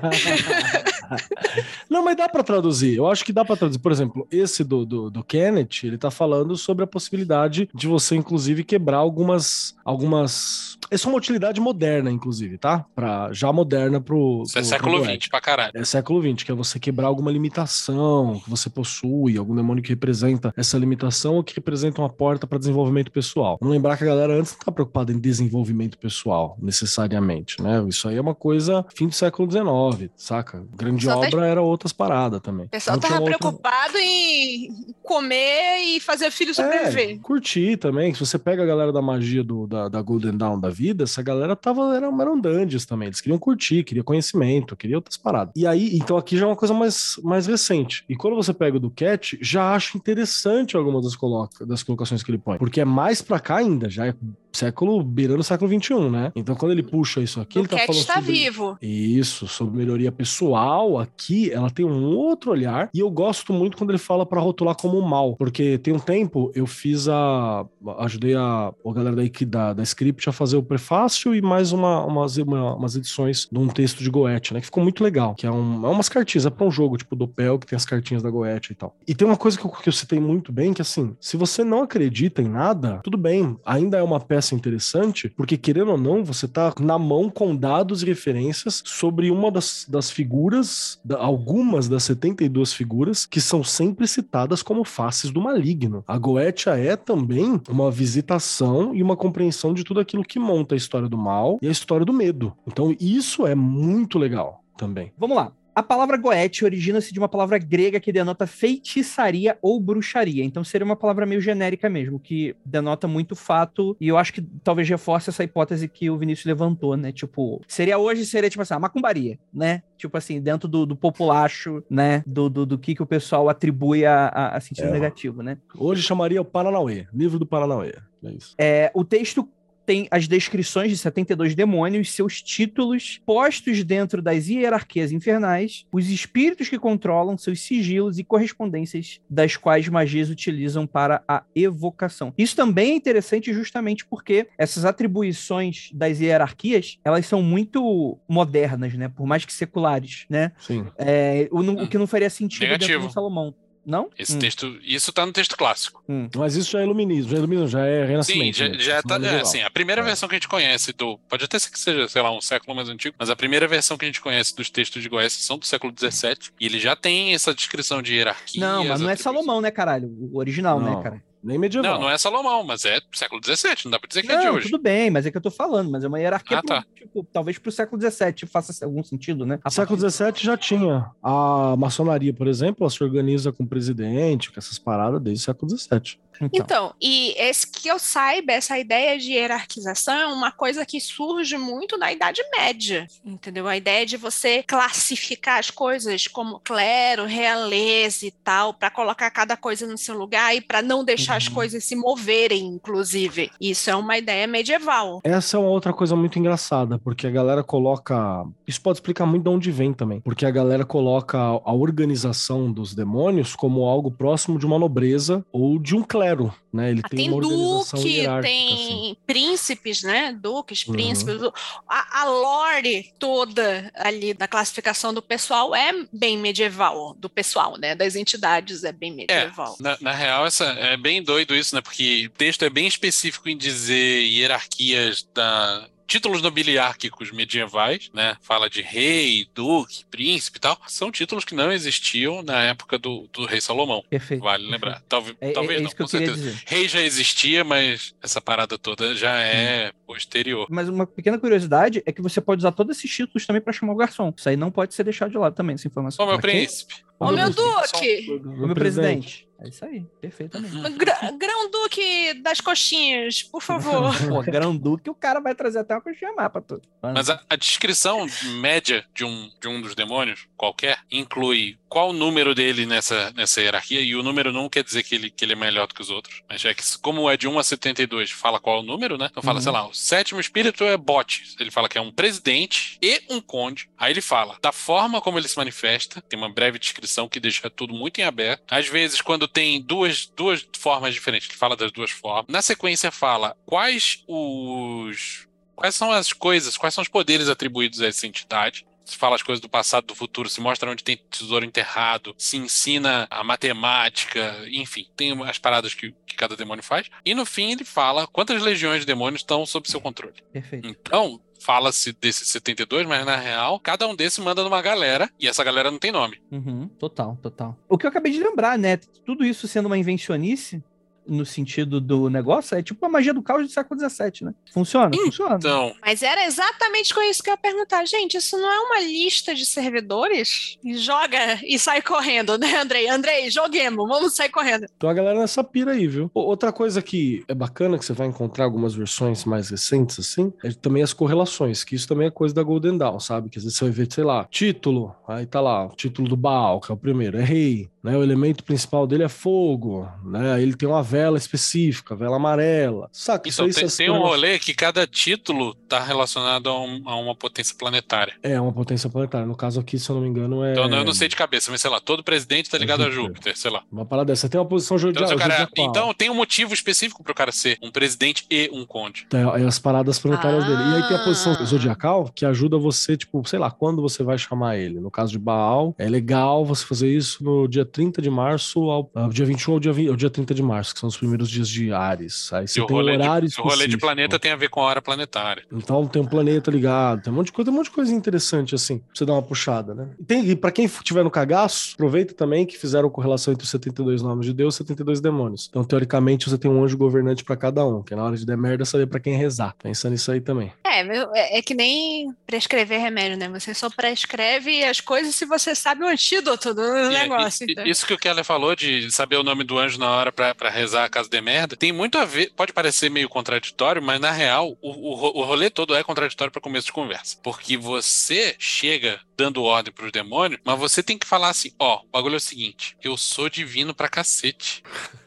Não, mas dá pra traduzir. Eu acho que dá pra traduzir. Por exemplo, esse do, do, do Kenneth, ele tá falando sobre a possibilidade de você, inclusive, quebrar algumas. algumas... Isso é uma utilidade moderna, inclusive, tá? Pra, já moderna pro. Isso é pro- século pro XX pra caralho. É século XX, que é você quebrar alguma limitação que você possui, algum demônio que representa essa limitação ou que representa uma porta para desenvolvimento pessoal. Vamos lembrar que a galera antes não tá preocupada em desenvolvimento pessoal, necessariamente, né? Isso aí é uma coisa fim do século XIX, saca? Grande Só tá- obra era outras paradas também. O pessoal tava outra- preocupado em comer e fazer filho É, sobreviver. curtir também. Se você pega a galera da magia do, da, da Golden Dawn da vida, essa galera tava, eram, eram dandies também. Eles queriam curtir, queriam conhecimento, queriam outras paradas. E aí, então aqui já é uma coisa mais, mais recente. E quando você pega o do Cat, já acho interessante algumas das, coloca, das colocações que ele põe. Porque é mais pra cá ainda, já é século, beirando o século XXI, né? Então quando ele puxa isso aqui, ele tá falando está sobre... vivo. Isso, sobre melhoria pessoal, aqui ela tem um outro olhar, e eu gosto muito quando ele fala pra rotular como mal, porque tem um tempo eu fiz a. ajudei a, a galera da, da, da Script a fazer o prefácio e mais uma, umas, uma, umas edições de um texto de Goethe, né? Que ficou muito legal. Que é, um, é umas cartinhas, é pra um jogo, tipo do Pel, que tem as cartinhas da Goethe e tal. E tem uma coisa que eu, que eu citei muito bem, que assim, se você não acredita em nada, tudo bem, ainda é uma peça interessante, porque querendo ou não, você tá na mão com dados e referências sobre uma das, das figuras, da, algumas das 72 figuras que são sempre citadas como faces do maligno. A Goetia é também uma visitação e uma compreensão de tudo aquilo que monta a história do mal e a história do medo. Então isso é muito legal também. Vamos lá. A palavra goethe origina-se de uma palavra grega que denota feitiçaria ou bruxaria. Então seria uma palavra meio genérica mesmo, que denota muito fato. E eu acho que talvez reforce essa hipótese que o Vinícius levantou, né? Tipo, seria hoje, seria tipo assim, a macumbaria, né? Tipo assim, dentro do, do populacho, né? Do, do, do que, que o pessoal atribui a, a, a sentido É. negativo, né? Hoje chamaria o Paranauê, livro do Paranauê. É isso. É, o texto tem as descrições de 72 demônios, seus títulos postos dentro das hierarquias infernais, os espíritos que controlam seus sigilos e correspondências das quais magias utilizam para a evocação. Isso também é interessante justamente porque essas atribuições das hierarquias, elas são muito modernas, né? Por mais que seculares, né? Sim. É, o, o que não faria sentido dentro Negativo. do Salomão. Não? Esse Hum. texto, isso tá no texto clássico. Mas isso já é iluminismo, já é iluminismo, já é Sim, renascimento. já, né? já tá, Medieval. é, assim, a primeira É. versão que a gente conhece do, pode até ser que seja, sei lá, um século mais antigo, mas a primeira versão que a gente conhece dos textos de Goethe são do século XVII, e ele já tem essa descrição de hierarquia. Não, mas não é. Salomão, né, caralho? O original, né, Não. cara? Nem medieval. Não, não é Salomão, mas é século XVII, não dá pra dizer que é de Não, hoje. tudo bem, mas é que eu tô falando, mas é uma hierarquia, Ah, pro- tá. tipo, talvez pro século XVII faça algum sentido, né? A século partir- XVII já tinha. A maçonaria, por exemplo, ela se organiza com o presidente, com essas paradas desde o século XVII. Então, Então, e esse que eu saiba, essa ideia de hierarquização é uma coisa que surge muito na Idade Média, entendeu? A ideia de você classificar as coisas como clero, realeza e tal, para colocar cada coisa no seu lugar e para não deixar as Uhum. coisas se moverem, inclusive. Isso é uma ideia medieval. Essa é uma outra coisa muito engraçada, porque a galera coloca. Isso pode explicar muito de onde vem também. Porque a galera coloca a organização dos demônios como algo próximo de uma nobreza ou de um clero, né? Ele Ah, tem, Tem uma organização duque, hierárquica. tem assim. príncipes, né? Duques, Uhum. príncipes. o- A, a lore toda ali da classificação do pessoal é bem medieval, do pessoal, né? Das entidades é bem medieval. Na, na real, essa, é bem doido isso, né? Porque o texto é bem específico em dizer hierarquias da. Títulos nobiliárquicos medievais, né? Fala de rei, duque, príncipe e tal. São títulos que não existiam na época do, do rei Salomão. perfeito. Vale lembrar. Talvez, É, é- talvez é não, isso que eu com queria certeza. dizer. Rei já existia, mas essa parada toda já é posterior. Mas uma pequena curiosidade é que você pode usar todos esses títulos também para chamar o garçom. Isso aí não pode ser deixado de lado também, essa informação. Ô, meu Pra príncipe. Ô, meu príncipe, duque! O meu presidente. É isso aí, perfeitamente. Gra- Grão-duque das coxinhas, por favor. Pô, Grão-Duque, o cara vai trazer até uma coxinha má pra tu. Mas a, a descrição média de um, de um dos demônios, qualquer, inclui qual o número dele nessa, nessa hierarquia, e o número não quer dizer que ele, que ele é melhor do que os outros. Mas é que, como é de 1 a 72, fala qual é o número, né? Então fala, Uhum. sei lá, o sétimo espírito é Bote. Ele fala que é um presidente e um conde. Aí ele fala da forma como ele se manifesta, tem uma breve descrição que deixa tudo muito em aberto. Às vezes, quando tem duas, duas formas diferentes, ele fala das duas formas. Na sequência, fala quais os quais são as coisas, quais são os poderes atribuídos a essa entidade. Se fala as coisas do passado, do futuro, se mostra onde tem tesouro enterrado, se ensina a matemática, enfim, tem as paradas que, que cada demônio faz. E no fim ele fala quantas legiões de demônios estão sob seu controle. Perfeito. Então, fala-se desses 72, mas na real, cada um desses manda numa galera, e essa galera não tem nome. Uhum, total, total. O que eu acabei de lembrar, né? Tudo isso sendo uma inventionice no sentido do negócio, é tipo a magia do caos do século XVII, né? Funciona? Funciona. Então, Mas era exatamente com isso que eu ia perguntar. Gente, isso não é uma lista de servidores? E Joga e sai correndo, né, Andrei? Andrei, joguemos, vamos sair correndo. Então a galera nessa pira aí, viu? Outra coisa que é bacana que você vai encontrar algumas versões mais recentes, assim, é também as correlações, que isso também é coisa da Golden Dawn, sabe? Que às vezes você vai ver, sei lá, título, aí tá lá, o título do Baal, que é o primeiro, é rei, né? O elemento principal dele é fogo, né? Aí ele tem uma vela específica, vela amarela. Saca? Então, isso aí tem, tem um rolê que cada título tá relacionado a, um- a uma potência planetária. É uma potência planetária. No caso aqui, se eu não me engano, é. Então, eu não sei de cabeça, mas sei lá, todo presidente tá ligado a Júpiter. Júpiter, sei lá. Uma parada dessa. Você tem uma posição Então, zodiacal. se o cara- então tem um motivo específico pro cara ser um presidente e um conde. Tem é as paradas planetárias dele. E aí tem a posição Ah. zodiacal que ajuda você, tipo, sei lá, quando você vai chamar ele. No caso de Baal, é legal você fazer isso no dia 30 de março, ao, ao dia 21 ao dia, 20, ao dia 30 de março, que são os primeiros dias de Ares. Aí E você o tem rolê, horário de, o rolê de planeta tem a ver com a hora planetária. Então tem um planeta ligado, tem um monte de coisa, tem um monte de coisa interessante assim, pra você dar uma puxada, né? E, tem, e pra quem tiver no cagaço, aproveita também que fizeram correlação entre os 72 nomes de Deus e 72 demônios. Então, teoricamente, você tem um anjo governante pra cada um, que na hora de der merda, saber pra quem rezar. Pensa nisso aí também. É, é, é que nem prescrever remédio, né? Você só prescreve as coisas se você sabe o antídoto do E- negócio. e- então. isso que o Keller falou de saber o nome do anjo na hora pra rezar a casa de merda, tem muito a ver, pode parecer meio contraditório, mas na real, o, o, o rolê todo é contraditório pra começo de conversa. Porque você chega dando ordem pros demônios, mas você tem que falar assim: ó, o bagulho é o seguinte, eu sou divino pra cacete.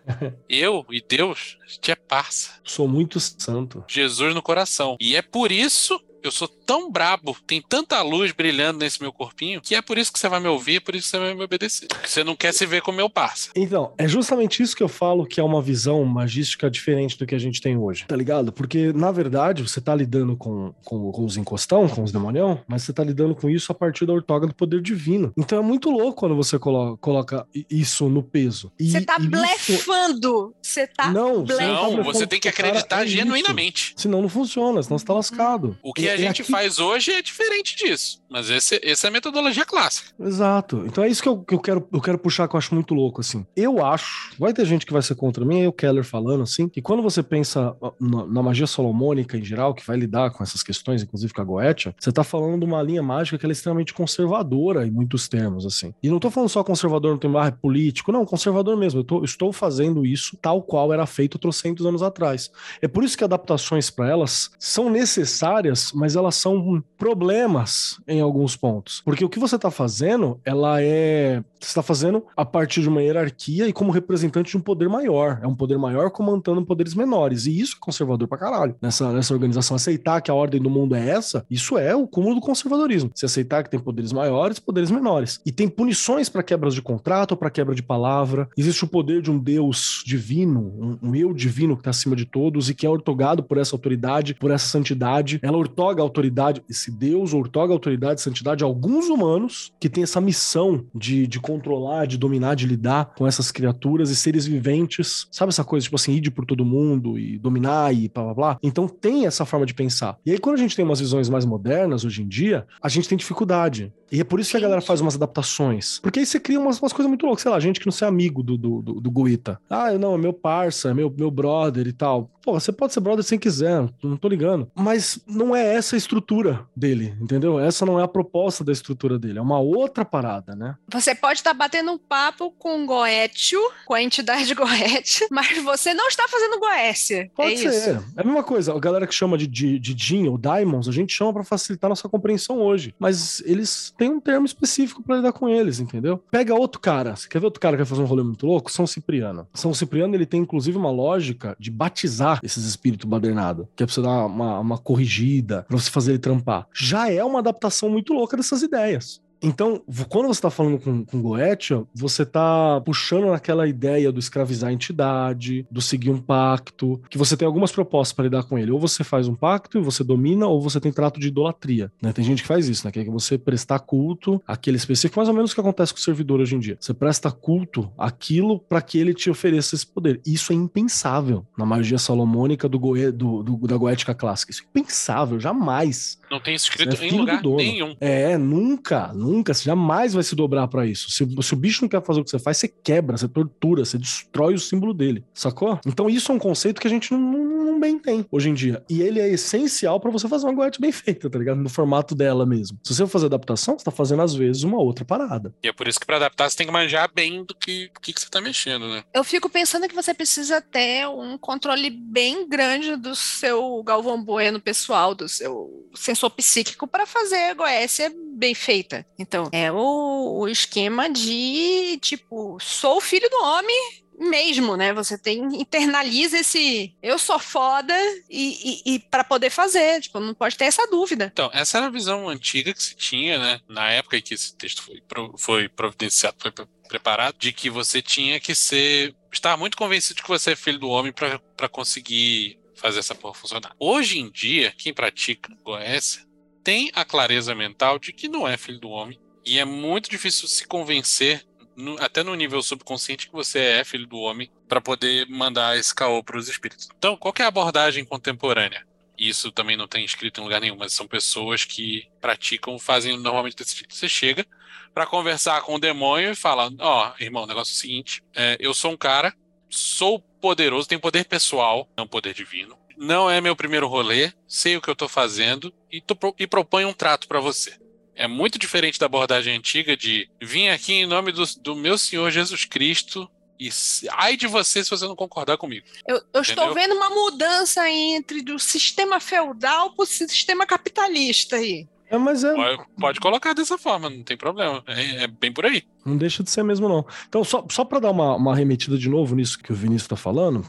Eu e Deus, a gente é parça. Sou muito santo. Jesus no coração. E é por isso eu sou tão brabo, tem tanta luz brilhando nesse meu corpinho, que é por isso que você vai me ouvir, é por isso que você vai me obedecer. Porque você não quer se ver como meu parça. Então, é justamente isso que eu falo que é uma visão magística diferente do que a gente tem hoje, tá ligado? Porque, na verdade, você tá lidando com, com, com os encostão, com os demonião, mas você tá lidando com isso a partir da ortoga do poder divino. Então é muito louco quando você colo- coloca isso no peso. E- Você tá e isso- blefando. Você tá. Não, você blefando. não tá você tem que cara acreditar é isso. genuinamente. Senão não funciona, senão você tá lascado. O que E- a e gente aqui- faz hoje é diferente disso. Mas esse, essa é a metodologia clássica. Exato. Então é isso que eu, que eu quero, eu quero puxar que eu acho muito louco, assim. Eu acho, vai ter gente que vai ser contra mim, aí o Keller falando, assim, que quando você pensa ó, na, na magia solomônica em geral, que vai lidar com essas questões, inclusive com a Goetia, você tá falando de uma linha mágica que ela é extremamente conservadora em muitos termos, assim. E não tô falando só conservador no termo ah, é político, não, conservador mesmo. Eu tô- estou fazendo isso tal qual era feito trocentos anos atrás. É por isso que adaptações para elas são necessárias, mas elas são problemas em alguns pontos. Porque o que você está fazendo, ela é. Você está fazendo a partir de uma hierarquia e como representante de um poder maior. É um poder maior comandando poderes menores. E isso é conservador pra caralho. Nessa, nessa organização, aceitar que a ordem do mundo é essa, isso é o cúmulo do conservadorismo. Se aceitar que tem poderes maiores, poderes menores. E tem punições para quebras de contrato para quebra de palavra. Existe o poder de um Deus divino, um, um eu divino que está acima de todos e que é ortogado por essa autoridade, por essa santidade. Ela ortoga a autoridade, esse Deus ortoga a autoridade e santidade alguns humanos que têm essa missão de, de controlar, de dominar, de lidar com essas criaturas e seres viventes. Sabe essa coisa, tipo assim, ir por todo mundo e dominar e blá blá blá? Então tem essa forma de pensar. E aí, quando a gente tem umas visões mais modernas hoje em dia, a gente tem dificuldade. E é por isso que a galera faz umas adaptações. Porque aí você cria umas, umas coisas muito loucas. Sei lá, gente que não é amigo do, do, do, do Guita. Ah, não, é meu parça, é meu, meu brother e tal. Pô, você pode ser brother sem quiser, não tô ligando. Mas não é essa a estrutura dele, entendeu? Essa não é a proposta da estrutura dele. É uma outra parada, né? Você pode estar batendo um papo com o Goetio, com a entidade Goethe, mas você não está fazendo Goécia. Pode é ser. isso. É a mesma coisa. A galera que chama de, de, de Jin ou Diamonds, a gente chama pra facilitar nossa compreensão hoje. Mas eles têm um termo específico pra lidar com eles, entendeu? Pega outro cara. Você quer ver outro cara que vai fazer um rolê muito louco? São Cipriano. São Cipriano, ele tem inclusive uma lógica de batizar esses espíritos badernados, que é pra você dar uma, uma corrigida, pra você fazer ele trampar. Já é uma adaptação muito louca dessas ideias. Então, quando você está falando com, com Goethe, você está puxando naquela ideia do escravizar a entidade, do seguir um pacto, que você tem algumas propostas para lidar com ele. Ou você faz um pacto e você domina, ou você tem trato de idolatria. Né? Tem gente que faz isso, né? Que é que você prestar culto àquele específico, mais ou menos o que acontece com o servidor hoje em dia. Você presta culto àquilo para que ele te ofereça esse poder. Isso é impensável na magia salomônica do, Goe, do, do- da goética clássica. Isso é impensável, jamais. Não tem isso escrito é em lugar nenhum. É, nunca, nunca. Você jamais vai se dobrar pra isso. Se, se o bicho não quer fazer o que você faz, você quebra, você tortura, você destrói o símbolo dele, sacou? Então isso é um conceito que a gente não, não- não bem tem hoje em dia. E ele é essencial pra você fazer uma goethe bem feita, tá ligado? No formato dela mesmo. Se você for fazer adaptação, você tá fazendo às vezes uma outra parada. E é por isso que pra adaptar você tem que manjar bem do que, do que, que você tá mexendo, né? Eu fico pensando que você precisa ter um controle bem grande do seu Galvão Bueno pessoal, do seu sensor psíquico para fazer a Goécia bem feita. Então, é o, o esquema de, tipo, sou filho do homem, mesmo, né? Você tem internaliza esse eu sou foda e, e, e para poder fazer, tipo, não pode ter essa dúvida. Então, essa era a visão antiga que se tinha, né? Na época em que esse texto foi, foi providenciado, foi preparado, de que você tinha que ser. estar muito convencido que você é filho do homem para conseguir fazer essa porra funcionar. Hoje em dia, quem pratica Goécia tem a clareza mental de que não é filho do homem. E é muito difícil se convencer no, até no nível subconsciente que você é filho do homem para poder mandar esse caô para os espíritos. Então, qual é a abordagem contemporânea? Isso também não tem escrito em lugar nenhum, mas são pessoas que praticam, fazem normalmente desse jeito. Você chega para conversar com o demônio e fala: Ó, oh, irmão, o negócio é o seguinte: é, eu sou um cara, sou poderoso, tenho poder pessoal, não poder divino. Não é meu primeiro rolê, sei o que eu tô fazendo e, tô, e proponho um trato para você. É muito diferente da abordagem antiga de vim aqui em nome do, do meu Senhor Jesus Cristo e ai de você se você não concordar comigo. Eu, eu estou vendo uma mudança entre do sistema feudal para o sistema capitalista aí. É, mas é... Pode, pode, colocar dessa forma, não tem problema. É, é, bem por aí. Não deixa de ser mesmo, não. Então, só, só para dar uma, uma remetida de novo nisso que o Vinícius está falando,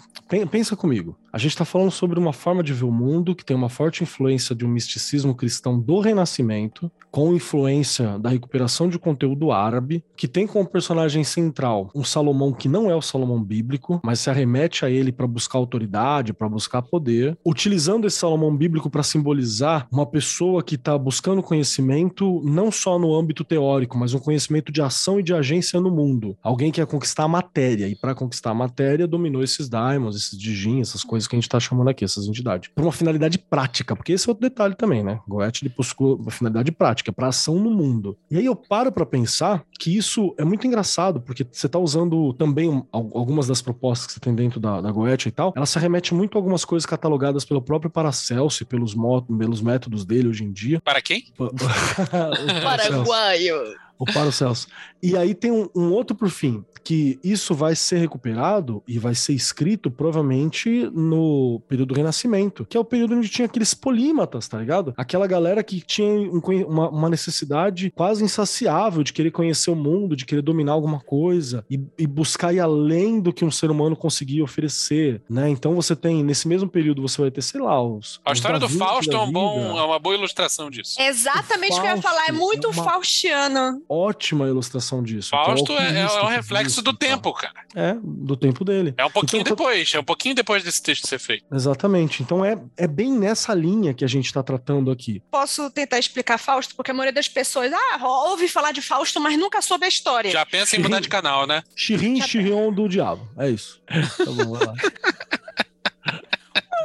pensa comigo. A gente está falando sobre uma forma de ver o mundo que tem uma forte influência de um misticismo cristão do Renascimento, com influência da recuperação de conteúdo árabe, que tem como personagem central um Salomão que não é o Salomão bíblico, mas se arremete a ele para buscar autoridade, para buscar poder, utilizando esse Salomão bíblico para simbolizar uma pessoa que está buscando conhecimento não só no âmbito teórico, mas um conhecimento de ação e de agência no mundo. Alguém que quer conquistar a matéria, e para conquistar a matéria dominou esses daimons, esses Dijin, essas coisas que a gente está chamando aqui, essas entidades. Por uma finalidade prática, porque esse é outro detalhe também, né? Goethe ele buscou uma finalidade prática prática, para ação no mundo. E aí eu paro para pensar que isso é muito engraçado, porque você está usando também algumas das propostas que você tem dentro da, da Goethe e tal, ela se remete muito a algumas coisas catalogadas pelo próprio Paracelso e pelos, pelos métodos dele hoje em dia. Para quem? Paraguaio. O Paracelso. E aí tem um, um, outro por fim, que isso vai ser recuperado e vai ser escrito provavelmente no período do Renascimento, que é o período onde tinha aqueles polímatas, tá ligado? Aquela galera que tinha um, uma, uma, necessidade quase insaciável de querer conhecer o mundo, de querer dominar alguma coisa e, e buscar ir além do que um ser humano conseguia oferecer, né? Então você tem, nesse mesmo período, você vai ter, sei lá, os. A história do Fausto é, um bom, é uma boa ilustração disso. Exatamente o que eu ia falar, é muito é uma... faustiano. Ótima ilustração disso. Fausto é, é, é um reflexo do tempo, cara. É, do tempo dele. É um pouquinho então, depois, é um pouquinho depois desse texto ser feito. Exatamente. Então é, é bem nessa linha que a gente está tratando aqui. Posso tentar explicar Fausto? Porque a maioria das pessoas, ah, ouve falar de Fausto, mas nunca soube a história. Já pensa em mudar de canal, né? Chirim Chirion do diabo. É isso. Tá bom, vai lá.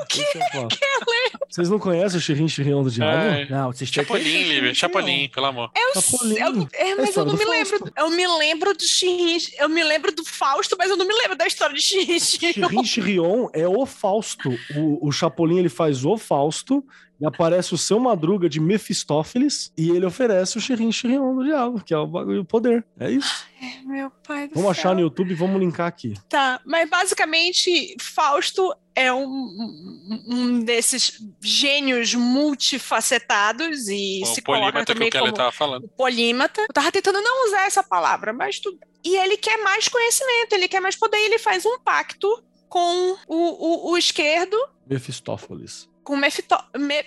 O que? Vocês não conhecem o Chirin Chirion do Diabo? É. Não, vocês Chapolin, Lívia. Chapolin, pelo amor. Eu, Chapolin. Eu, é, mas eu não me lembro. Eu me lembro do Chirin. Eu me lembro do Fausto, mas eu não me lembro da história de Chirin Chirion. Chirin Chirion é o Fausto. O, o Chapolin ele faz o Fausto e aparece o seu Madruga de Mefistófeles e ele oferece o Chirin Chirion do Diabo, que é o bagulho do poder. É isso. Ai, meu pai do Vamos céu. achar no YouTube e vamos linkar aqui. Tá, mas basicamente Fausto é um, um desses gênios multifacetados e o se coloca também que o como tava falando. polímata. Eu tava tentando não usar essa palavra, mas tudo. E ele quer mais conhecimento, ele quer mais poder, e ele faz um pacto com o, o, o esquerdo. Mefistófeles. Com Mefito, me,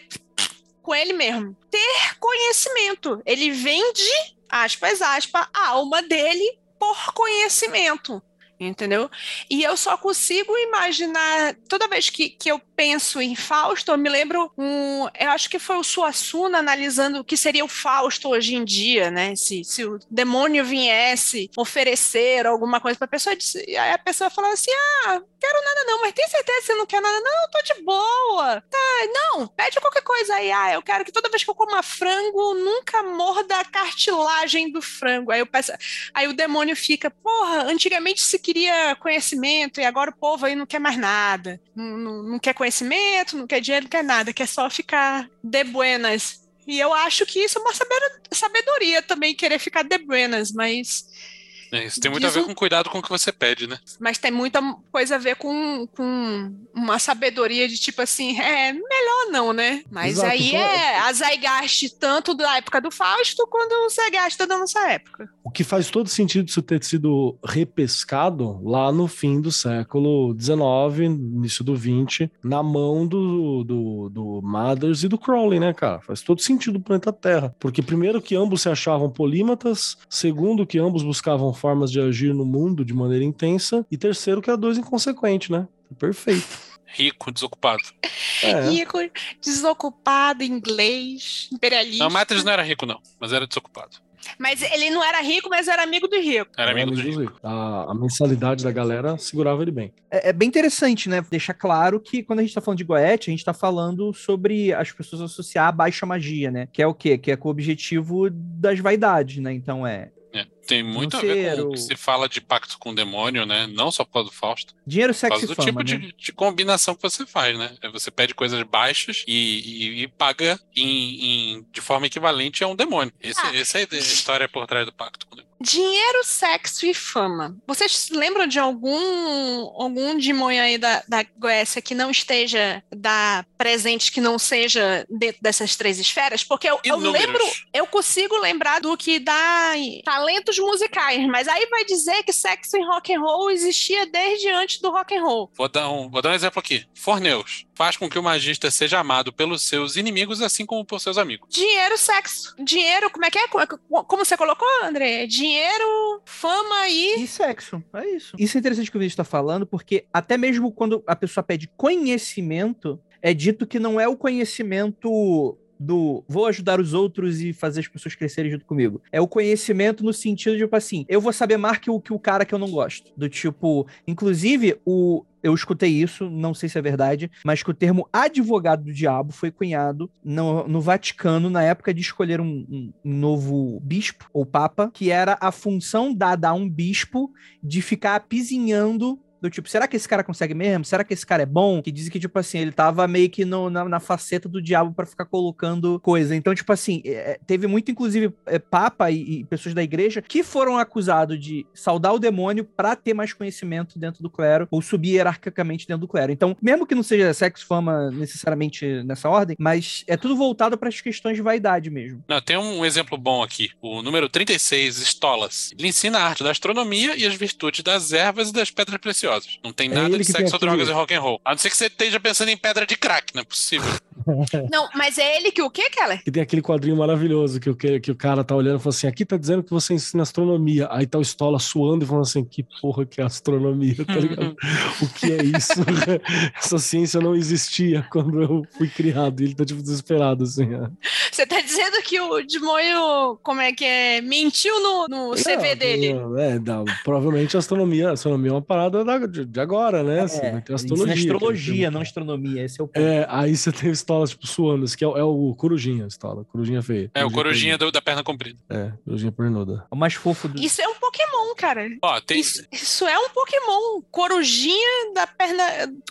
com ele mesmo. Ter conhecimento. Ele vende, aspas, aspas, a alma dele por conhecimento entendeu? E eu só consigo imaginar, toda vez que, que eu penso em Fausto, eu me lembro um, eu acho que foi o Suassuna analisando o que seria o Fausto hoje em dia, né? Se, se o demônio viesse oferecer alguma coisa para a pessoa, aí a pessoa falava assim: "Ah, quero nada não, mas tem certeza que você não quer nada? Não, tô de boa. Tá, não, pede qualquer coisa aí. Ah, eu quero que toda vez que eu coma frango, nunca morda a cartilagem do frango. Aí eu peço, aí o demônio fica, porra, antigamente se queria conhecimento e agora o povo aí não quer mais nada. Não, não, não quer conhecimento, não quer dinheiro, não quer nada, quer só ficar de buenas. E eu acho que isso é uma sabedoria também, querer ficar de buenas, mas É, isso tem muito a ver com cuidado com o que você pede, né? Mas tem muita coisa a ver com, com uma sabedoria de tipo assim, é melhor não, né? Mas Exato, aí então é a tanto da época do Fausto quanto o Zygaste da nossa época. O que faz todo sentido isso ter sido repescado lá no fim do século XIX, início do XX, na mão do, do, do Mathers e do Crowley, né, cara? Faz todo sentido o planeta Terra. Porque, primeiro, que ambos se achavam polímatas, segundo, que ambos buscavam formas de agir no mundo de maneira intensa, e terceiro, que era dois inconsequentes, né? Perfeito. Rico, desocupado. É. Rico, desocupado, inglês, imperialista. Não, Matheus não era rico, não, mas era desocupado. Mas ele não era rico, mas era amigo do rico. Era amigo do dos rico. ricos. A, a mensalidade da galera segurava ele bem. É, é bem interessante, né? Deixar claro que quando a gente tá falando de Goethe, a gente tá falando sobre as pessoas associar a baixa magia, né? Que é o quê? Que é com o objetivo das vaidades, né? Então é É, tem muito a ver com o que se fala de pacto com o demônio, né? Não só por causa do Fausto. dinheiro, Por sexo causa e fama, tipo né? de, de combinação que você faz, né? É Você pede coisas baixas e, e- e paga em, em- de forma equivalente a um demônio. Esse, Ah. Essa é a história por trás do pacto com o demônio. Dinheiro, sexo e fama. Vocês lembram de algum algum demônio aí da, da Goécia que não esteja da presente, que não seja dentro dessas três esferas? Porque eu, eu lembro, eu consigo lembrar do que dá talentos musicais, mas aí vai dizer que sexo em rock and roll existia desde antes do rock and roll. Vou dar, um, vou dar um exemplo aqui. Forneus. Faz com que o magista seja amado pelos seus inimigos, assim como por seus amigos. Dinheiro, sexo. Dinheiro, como é que é? Como você colocou, André? Dinheiro, fama e. E sexo, é isso. Isso é interessante que o vídeo está falando, porque até mesmo quando a pessoa pede conhecimento, é dito que não é o conhecimento do vou ajudar os outros e fazer as pessoas crescerem junto comigo. É o conhecimento no sentido de, tipo assim, eu vou saber mais que o, que o cara que eu não gosto. Do tipo, inclusive, o. Eu escutei isso, não sei se é verdade, mas que o termo advogado do diabo foi cunhado no, no Vaticano na época de escolher um, um- novo bispo ou papa, que era a função dada a um bispo de ficar apizinhando do tipo, será que esse cara consegue mesmo? Será que esse cara é bom? Que dizem que, tipo assim, ele tava meio que no- na, na faceta do diabo pra ficar colocando coisa. Então, tipo assim, é, teve muito, inclusive, é, papa e, e pessoas da igreja que foram acusados de saudar o demônio pra ter mais conhecimento dentro do clero ou subir hierarquicamente dentro do clero. Então, mesmo que não seja sexo, fama necessariamente nessa ordem, mas é tudo voltado para as questões de vaidade mesmo. Não, tem um exemplo bom aqui. O número 36, Stolas. Ele ensina a arte da astronomia e as virtudes das ervas e das pedras preciosas. Não tem É nada de sexo, drogas e rock and roll. A não ser que você esteja pensando em pedra de crack, não é possível. Não, mas é ele que o quê, Keller? E tem aquele quadrinho maravilhoso que, o que, que o cara tá olhando e fala assim: aqui tá dizendo que você ensina astronomia. Aí tá o Stola suando e falando assim: que porra que é astronomia, tá ligado? o que é isso? Essa ciência não existia quando eu fui criado. E ele tá tipo desesperado, assim. ó. Você tá dizendo que o demônio, como é que é, mentiu no, no CV Não, dele? É, não, provavelmente a astronomia, a astronomia é uma parada da- de, de agora, né? Vai ter ensina astrologia. que é astrologia, não astronomia. Esse é o ponto. É, aí você tem o Stola, tipo, suando. Esse que é, o- é o Corujinha, Stola. Corujinha feia. É, o corujinha do- da perna comprida. É, Corujinha pernuda. É o mais fofo do. Isso é um Pokémon, cara. Ó, tem. Isso, isso é um Pokémon. Corujinha da perna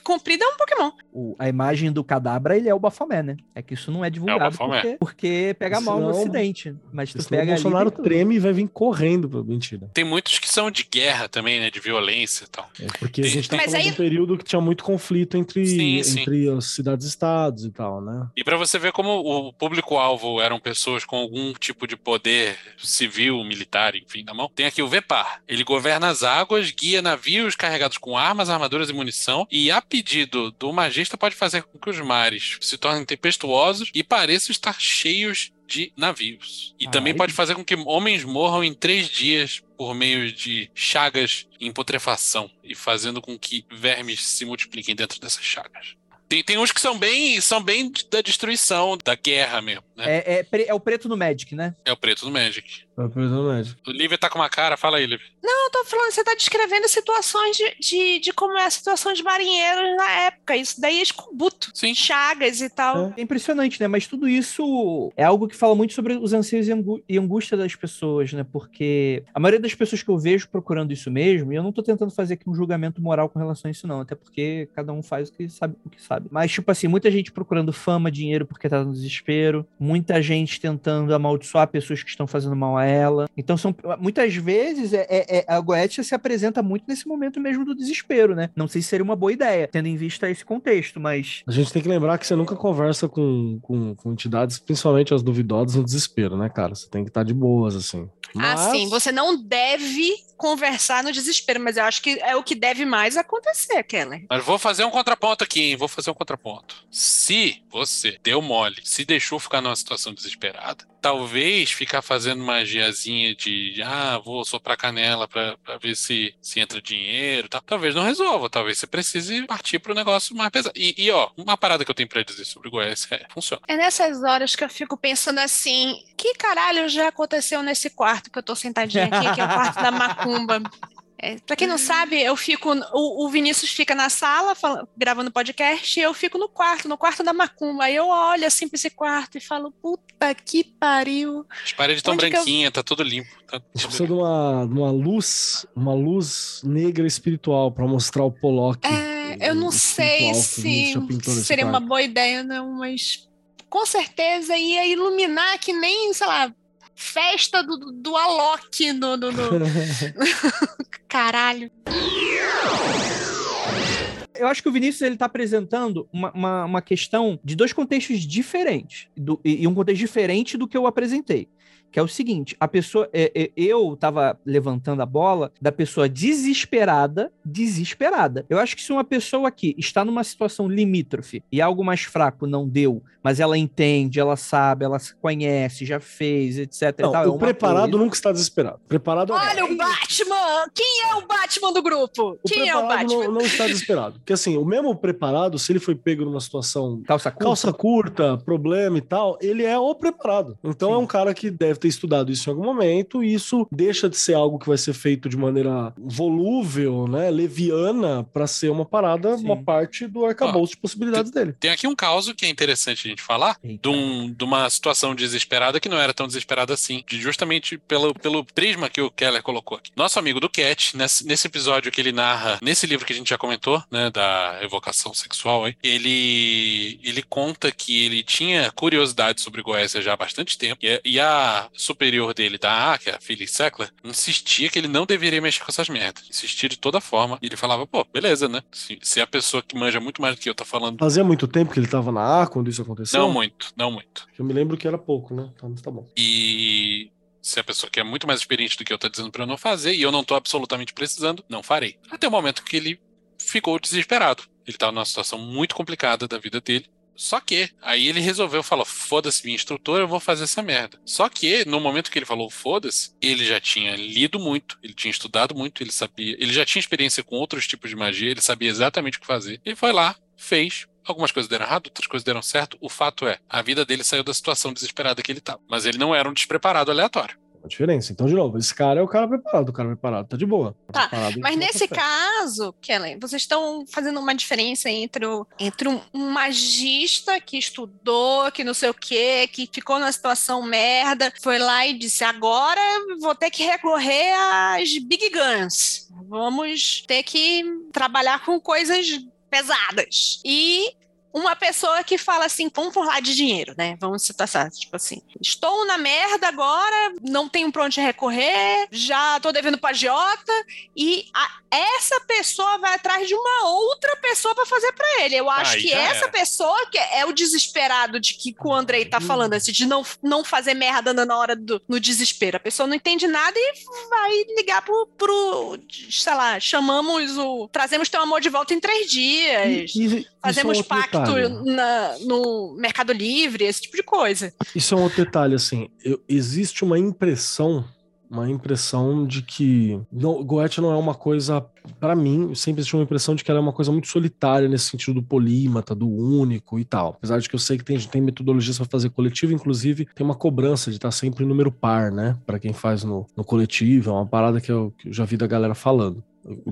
comprida é um Pokémon. o- a imagem do cadabra, ele é o Bafomé, né? É que isso não é divulgado Bafomé. porque, porque pega mal no Senão- ocidente. Mas tu pega o ali, Bolsonaro tudo. treme e vai vir correndo. pra- Mentira. Tem muitos que são de guerra também, né? De violência e tal. É porque a Tem- gente tá falando aí- de um período que tinha muito conflito entre, Sim, sim. entre as cidades-estados e tal, né? E pra você ver como o público-alvo eram pessoas com algum tipo de poder civil, militar, enfim, na mão, tem aqui o Vepar. Ele governa as águas, guia navios carregados com armas, armaduras e munição, e a pedido do magista pode fazer com que os mares se tornem tempestuosos e pareçam estar cheios de navios. E também Ai. pode fazer com que homens morram em três dias por meio de chagas em putrefação e fazendo com que vermes se multipliquem dentro dessas chagas. Tem, tem uns que são bem, são bem da destruição, da guerra mesmo, né? É, é, é o preto no Magic, né? É, o preto do Magic. Tá perdendo médico. O Lívia tá com uma cara, fala aí, Lívia. Eu tô falando, você tá descrevendo situações de, de, de como é a situação de marinheiros na época. Isso daí é escubuto. Sim. Chagas e tal. É impressionante, né? Mas tudo isso é algo que fala muito sobre os anseios e e angústia das pessoas, né? Porque a maioria das pessoas que eu vejo procurando isso mesmo, e eu não tô tentando fazer aqui um julgamento moral com relação a isso, não, até porque cada um faz o que sabe o que sabe. Mas, tipo assim, muita gente procurando fama, dinheiro porque tá no desespero, muita gente tentando amaldiçoar pessoas que estão fazendo mal a ela. Então, são muitas vezes é, é, é a Goetia se apresenta muito nesse momento mesmo do desespero, né? Não sei se seria uma boa ideia, tendo em vista esse contexto, mas. A gente tem que lembrar que você nunca conversa com, com, com entidades, principalmente as duvidosas, no desespero, né, cara? Você tem que estar de boas, assim. Mas... Ah, sim, você não deve conversar no desespero, mas eu acho que é o que deve mais acontecer, Keller. Mas vou fazer um contraponto aqui, hein? Vou fazer um contraponto. Se você deu mole, se deixou ficar numa situação desesperada, talvez ficar fazendo magiazinha de ah, vou soprar canela pra ver se, se entra dinheiro tal, talvez não resolva. Talvez você precise partir pro negócio mais pesado. E, e ó, uma parada que eu tenho pra dizer sobre o Goiás é, funciona. É nessas horas que eu fico pensando assim, que caralho já aconteceu nesse quarto que eu tô sentadinha aqui, que é o quarto da macumba. É, para quem não sabe, eu fico. O, o Vinícius fica na sala fala, gravando podcast e eu fico no quarto, no quarto da Macumba. Aí eu olho assim pra esse quarto e falo, puta que pariu. As paredes estão branquinhas, eu... tá tudo limpo. Tá tudo precisa de uma, uma luz, uma luz negra espiritual para mostrar o Pollock. É, eu não sei se seria uma boa ideia, não, mas com certeza ia iluminar que nem, sei lá, festa do, do Alok no, no, no... Caralho. Eu acho que o Vinícius ele está apresentando uma, uma, uma, questão de dois contextos diferentes do, e, e um contexto diferente do que eu apresentei que é o seguinte: a pessoa. É, é, eu estava levantando a bola da pessoa desesperada, desesperada. Eu acho que se uma pessoa aqui está numa situação limítrofe e algo mais fraco não deu, mas ela entende, ela sabe, ela se conhece, já fez, etc. Não, tal, é o é preparado coisa. nunca está desesperado. Preparado é Olha o Batman! Quem é o Batman do grupo? O Quem é o Batman? Não, não está desesperado. Porque assim, o mesmo preparado, se ele foi pego numa situação calça curta, calça curta problema e tal, ele é o preparado. Então Sim. é um cara que deve ter estudado isso em algum momento, e isso deixa de ser algo que vai ser feito de maneira volúvel, né, leviana, para ser uma parada, Sim. uma parte do arcabouço de possibilidades dele. Tem aqui um caso que é interessante a gente falar, de, um, de, uma situação desesperada que não era tão desesperada assim, de justamente pelo, pelo prisma que o Keller colocou aqui. Nosso amigo do Cat, nesse, nesse episódio que ele narra, nesse livro que a gente já comentou, né, da evocação sexual, aí, ele, ele conta que ele tinha curiosidade sobre Goécia já há bastante tempo, e, e a super superior dele da A, que é a Phyllis Sackler, insistia que ele não deveria mexer com essas merdas. Insistia de toda forma. E ele falava, pô, beleza, né? Se, se a pessoa que manja muito mais do que eu tá falando. Fazia muito tempo que ele tava na A quando isso aconteceu? Não muito, não muito. Eu me lembro que era pouco, né? Então, tá bom. E se a pessoa que é muito mais experiente do que eu tá dizendo para eu não fazer e eu não tô absolutamente precisando, não farei. Até o momento que ele ficou desesperado. Ele tava numa situação muito complicada da vida dele. Só que, aí ele resolveu falar: foda-se, minha instrutora, eu vou fazer essa merda. Só que, no momento que ele falou foda-se, ele já tinha lido muito, ele tinha estudado muito, ele sabia, ele já tinha experiência com outros tipos de magia, ele sabia exatamente o que fazer. Ele foi lá, fez, Algumas coisas deram errado, outras coisas deram certo. O fato é, a vida dele saiu da situação desesperada que ele estava. Mas ele não era um despreparado aleatório a diferença. Então, de novo, esse cara é o cara preparado, o cara preparado tá de boa. Tá, mas nesse caso, Kellen, vocês estão fazendo uma diferença entre, o, entre um, um, magista que estudou, que não sei o quê, que ficou numa situação merda, foi lá e disse: agora vou ter que recorrer às big guns. Vamos ter que trabalhar com coisas pesadas. E uma pessoa que fala assim, vamos falar de dinheiro, né? Vamos citar, tipo assim, estou na merda agora, não tenho pra onde recorrer, já tô devendo pra agiota, e a, essa pessoa vai atrás de uma outra pessoa para fazer para ele. Eu acho que essa é. pessoa que é o desesperado de que o Andrei tá falando, assim, de não, não fazer merda na hora do no desespero. A pessoa não entende nada e vai ligar pro, pro sei lá, chamamos o. Trazemos teu amor de volta em três dias. E, e, fazemos é na, no Mercado Livre, esse tipo de coisa. Isso é um outro detalhe, assim. Eu, existe uma impressão uma impressão de que não, Goethe não é uma coisa, para mim, sempre existe uma impressão de que ela é uma coisa muito solitária nesse sentido do polímata, do único e tal. Apesar de que eu sei que tem, tem metodologias para fazer coletivo, inclusive tem uma cobrança de estar sempre em número par, né? Para quem faz no, no coletivo, é uma parada que eu, que eu já vi da galera falando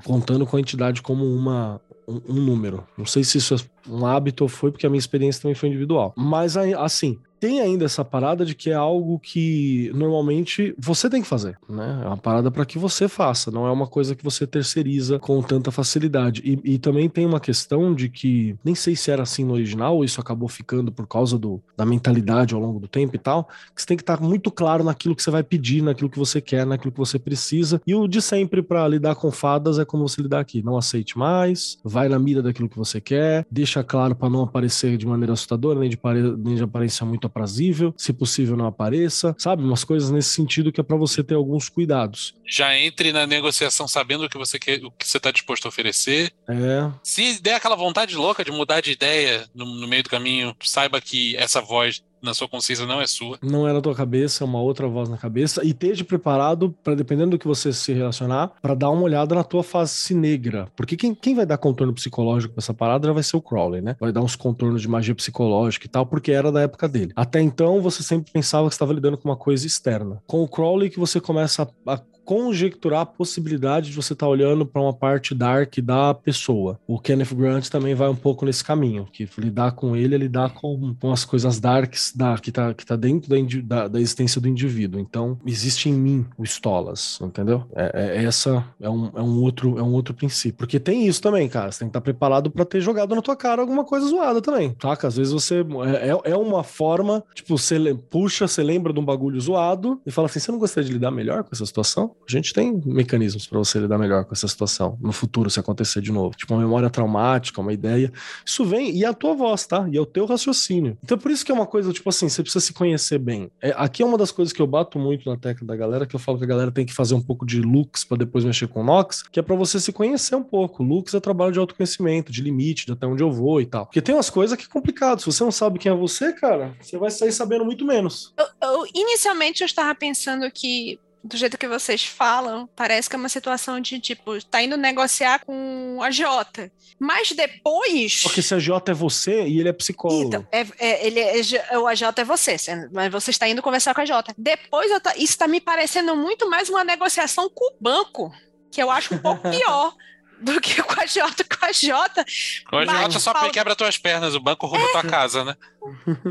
contando com a entidade como uma, um, um, número. Não sei se isso é um hábito ou foi, porque a minha experiência também foi individual. Mas, assim, tem ainda essa parada de que é algo que normalmente você tem que fazer, né? É uma parada para que você faça, não é uma coisa que você terceiriza com tanta facilidade. E, e, também tem uma questão de que, nem sei se era assim no original, isso acabou ficando por causa do, da mentalidade ao longo do tempo e tal, que você tem que estar muito claro naquilo que você vai pedir, naquilo que você quer, naquilo que você precisa. E o de sempre para lidar com fadas é como você lidar aqui. Não aceite mais, vai na mira daquilo que você quer, deixa claro para não aparecer de maneira assustadora, nem de, nem de aparência muito aprazível, se possível não apareça, sabe? Umas coisas nesse sentido que é para você ter alguns cuidados. Já entre na negociação sabendo o que você quer, o que você está disposto a oferecer. É. Se der aquela vontade louca de mudar de ideia no, no meio do caminho, saiba que essa voz na sua consciência não é sua. Não é na tua cabeça, é uma outra voz na cabeça. E esteja preparado para, dependendo do que você se relacionar, para dar uma olhada na tua face negra. Porque quem, quem vai dar contorno psicológico pra essa parada vai ser o Crowley, né? Vai dar uns contornos de magia psicológica e tal, porque era da época dele. Até então, você sempre pensava que estava lidando com uma coisa externa. Com o Crowley que você começa a, a conjecturar a possibilidade de você estar tá olhando para uma parte dark da pessoa. O Kenneth Grant também vai um pouco nesse caminho, que lidar com ele é lidar com, com as coisas darks da, que, tá, que tá dentro da, da, da existência do indivíduo. Então, existe em mim o Stolas, entendeu? É, é, essa é um, é, um outro, é um outro princípio. Porque tem isso também, cara. Você tem que estar tá preparado para ter jogado na tua cara alguma coisa zoada também, saca? Às vezes você. É, é, é uma forma, tipo, você puxa, você lembra de um bagulho zoado e fala assim: você não gostaria de lidar melhor com essa situação? A gente tem mecanismos para você lidar melhor com essa situação no futuro, se acontecer de novo. Tipo, uma memória traumática, uma ideia. Isso vem, e é a tua voz, tá? E é o teu raciocínio. Então, por isso que é uma coisa, tipo assim, você precisa se conhecer bem. É, aqui é uma das coisas que eu bato muito na tecla da galera, que eu falo que a galera tem que fazer um pouco de lux para depois mexer com Nox, que é para você se conhecer um pouco. Lux é trabalho de autoconhecimento, de limite, de até onde eu vou e tal. Porque tem umas coisas que é complicado. Se você não sabe quem é você, cara, você vai sair sabendo muito menos. Eu, eu, inicialmente eu estava pensando que do jeito que vocês falam, parece que é uma situação de tipo, tá indo negociar com a Jota. Mas depois. Porque se a Jota é você e ele é psicólogo. Então, é, é, ele é, o AJ é você, mas você está indo conversar com a Jota. Depois, tá, isso está me parecendo muito mais uma negociação com o banco, que eu acho um pouco pior do que com a Jota. Com a Jota. Com a Jota só quebra tuas pernas, o banco rouba é, tua casa, né?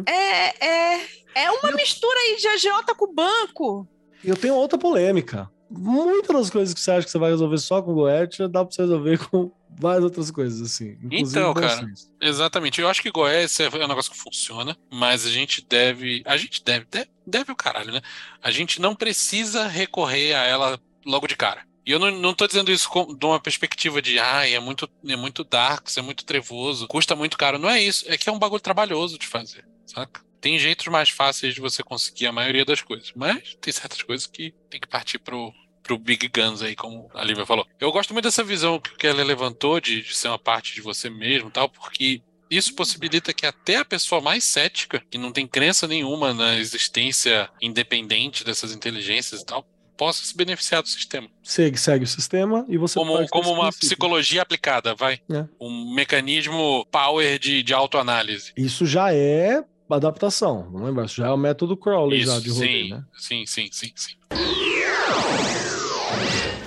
É, é, é uma mistura aí de agiota com o banco. Eu tenho outra polêmica. Muitas das coisas que você acha que você vai resolver só com o Goethe, dá pra você resolver com várias outras coisas, assim. Então, cara, exatamente. Eu acho que Goethe é um negócio que funciona, mas a gente deve. A gente deve, deve, deve o caralho, né? A gente não precisa recorrer a ela logo de cara. E eu não, não tô dizendo isso com, de uma perspectiva de, ai, ah, é muito, é muito dark, é muito trevoso, custa muito caro. Não é isso. É que é um bagulho trabalhoso de fazer, saca? Tem jeitos mais fáceis de você conseguir a maioria das coisas, mas tem certas coisas que tem que partir pro, pro Big Guns aí, como a Lívia falou. Eu gosto muito dessa visão que o Keller levantou de, de ser uma parte de você mesmo tal, porque isso possibilita que até a pessoa mais cética, que não tem crença nenhuma na existência independente dessas inteligências e tal, possa se beneficiar do sistema. Segue, segue o sistema e você como como uma princípio. psicologia aplicada, vai, é. um mecanismo power de, de autoanálise. Isso já é adaptação, não lembra? Isso já é o método Crowley Isso, já de sim, né? Sim, sim, sim, sim.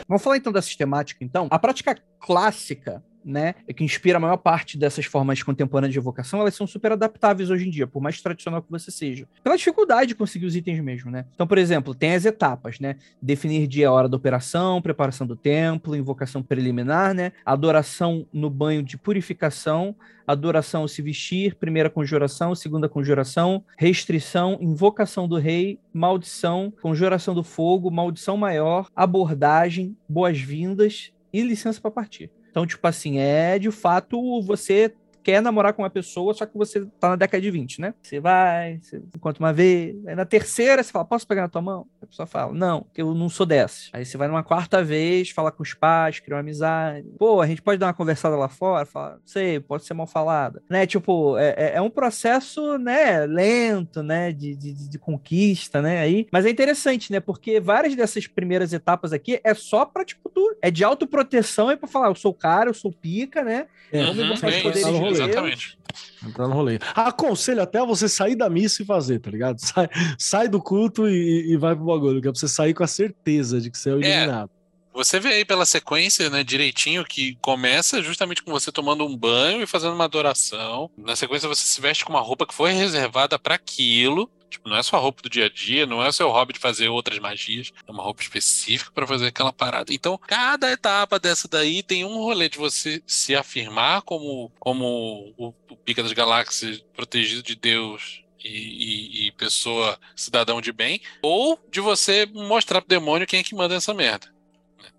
Vamos falar então da sistemática, então. A prática clássica né, que inspira a maior parte dessas formas contemporâneas de evocação, elas são super adaptáveis hoje em dia, por mais tradicional que você seja. Pela dificuldade de conseguir os itens mesmo, né? Então, por exemplo, tem as etapas, né? Definir dia e hora da operação, preparação do templo, invocação preliminar, né? Adoração no banho de purificação, adoração ao se vestir, primeira conjuração, segunda conjuração, restrição, invocação do rei, maldição, conjuração do fogo, maldição maior, abordagem, boas-vindas e licença para partir. Então, tipo assim, é de fato você quer namorar com uma pessoa, só que você tá na década de 20, né? Você vai, você encontra uma vez, aí na terceira você fala, posso pegar na tua mão? A pessoa fala, não, eu não sou dessa. Aí você vai numa quarta vez, fala com os pais, cria uma amizade. Pô, a gente pode dar uma conversada lá fora? Fala, sei, pode ser mal falada. Né? Tipo, é, é, é um processo, né, lento, né, de, de, de, conquista, né, aí. Mas é interessante, né, porque várias dessas primeiras etapas aqui é só pra, tipo, tu, é de autoproteção, é pra falar, eu sou cara, eu sou pica, né? É, Vamos uhum, mostrar os poderes Exatamente. Entrar no rolê. Aconselho até você sair da missa e fazer, tá ligado? Sai, sai do culto e, e vai pro bagulho, que é pra você sair com a certeza de que você é o é, iluminado. É. Você vê aí pela sequência, né, direitinho, que começa justamente com você tomando um banho e fazendo uma adoração. Na sequência, você se veste com uma roupa que foi reservada para aquilo. Tipo, não é sua roupa do dia a dia, não é seu hobby de fazer outras magias, é uma roupa específica para fazer aquela parada. Então, cada etapa dessa daí tem um rolê de você se afirmar como, como o, o Pica das Galáxias protegido de Deus e, e, e, pessoa cidadão de bem, ou de você mostrar pro demônio quem é que manda essa merda.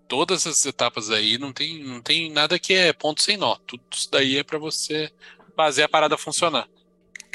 Todas essas etapas aí não tem, não tem nada que é ponto sem nó. Tudo isso daí é para você fazer a parada funcionar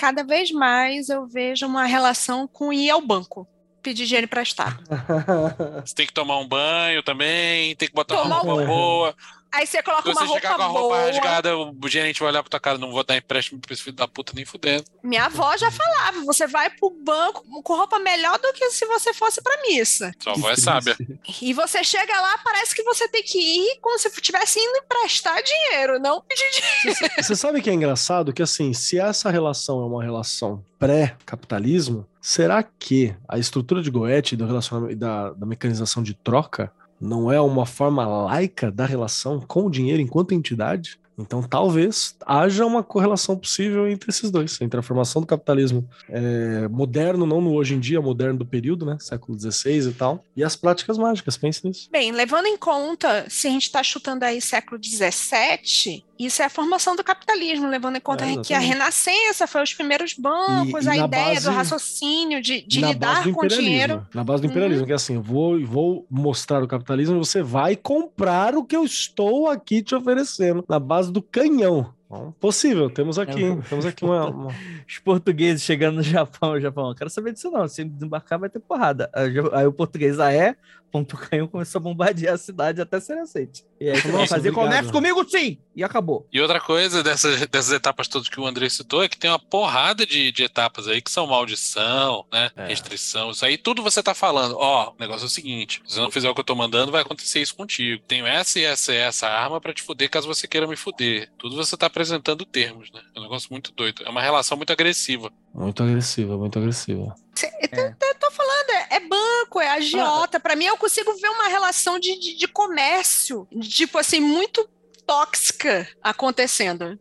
cada vez mais eu vejo uma relação com ir ao banco. Pedir dinheiro emprestado. Você tem que tomar um banho também, tem que botar tomar uma roupa boa. Aí você coloca uma roupa boa. Se chegar com a roupa boa. rasgada, o gerente vai olhar pra tua cara, não vou dar empréstimo pra esse filho da puta nem fudendo. Minha avó já falava, você vai pro banco com roupa melhor do que se você fosse pra missa. Sua avó é sábia. E você chega lá, parece que você tem que ir como se estivesse indo emprestar dinheiro, não pedir dinheiro. Você sabe que é engraçado? Que assim, se essa relação é uma relação pré-capitalismo, será que a estrutura de Goethe do relacionamento e da, da mecanização de troca não é uma forma laica da relação com o dinheiro enquanto entidade? Então, talvez haja uma correlação possível entre esses dois, entre a formação do capitalismo é, moderno, não no hoje em dia, moderno do período, né, século XVI e tal, e as práticas mágicas. Pense nisso. Bem, levando em conta, se a gente está chutando aí século XVII, isso é a formação do capitalismo, levando em conta é, que a Renascença foi os primeiros bancos, e, e a ideia base, do raciocínio, de, de lidar com dinheiro. Na base do imperialismo, uhum. que é assim, eu vou, vou mostrar o capitalismo, você vai comprar o que eu estou aqui te oferecendo, na base do canhão. Possível, temos aqui, é, temos aqui uma, uma, Os portugueses chegando no Japão, o Japão, quero saber disso não, se desembarcar vai ter porrada. Aí o português, ah é? Ponto Canhão começou a bombardear a cidade até ser aceite. E aí, Nossa, fazer obrigado. comércio comigo sim! E acabou. E outra coisa dessas, dessas etapas todas que o André citou é que tem uma porrada de, de etapas aí que são maldição, né? É. Restrição, isso aí tudo você tá falando. Ó, o negócio é o seguinte: se você não fizer o que eu tô mandando, vai acontecer isso contigo. Tenho essa e essa e essa arma para te fuder caso você queira me fuder. Tudo você tá apresentando termos, né? É um negócio muito doido. É uma relação muito agressiva. Muito agressiva, muito agressiva. É. Eu tô falando, é, é banco, é agiota. Ah. Para mim, eu consigo ver uma relação de, de, de comércio, tipo assim, muito tóxica acontecendo.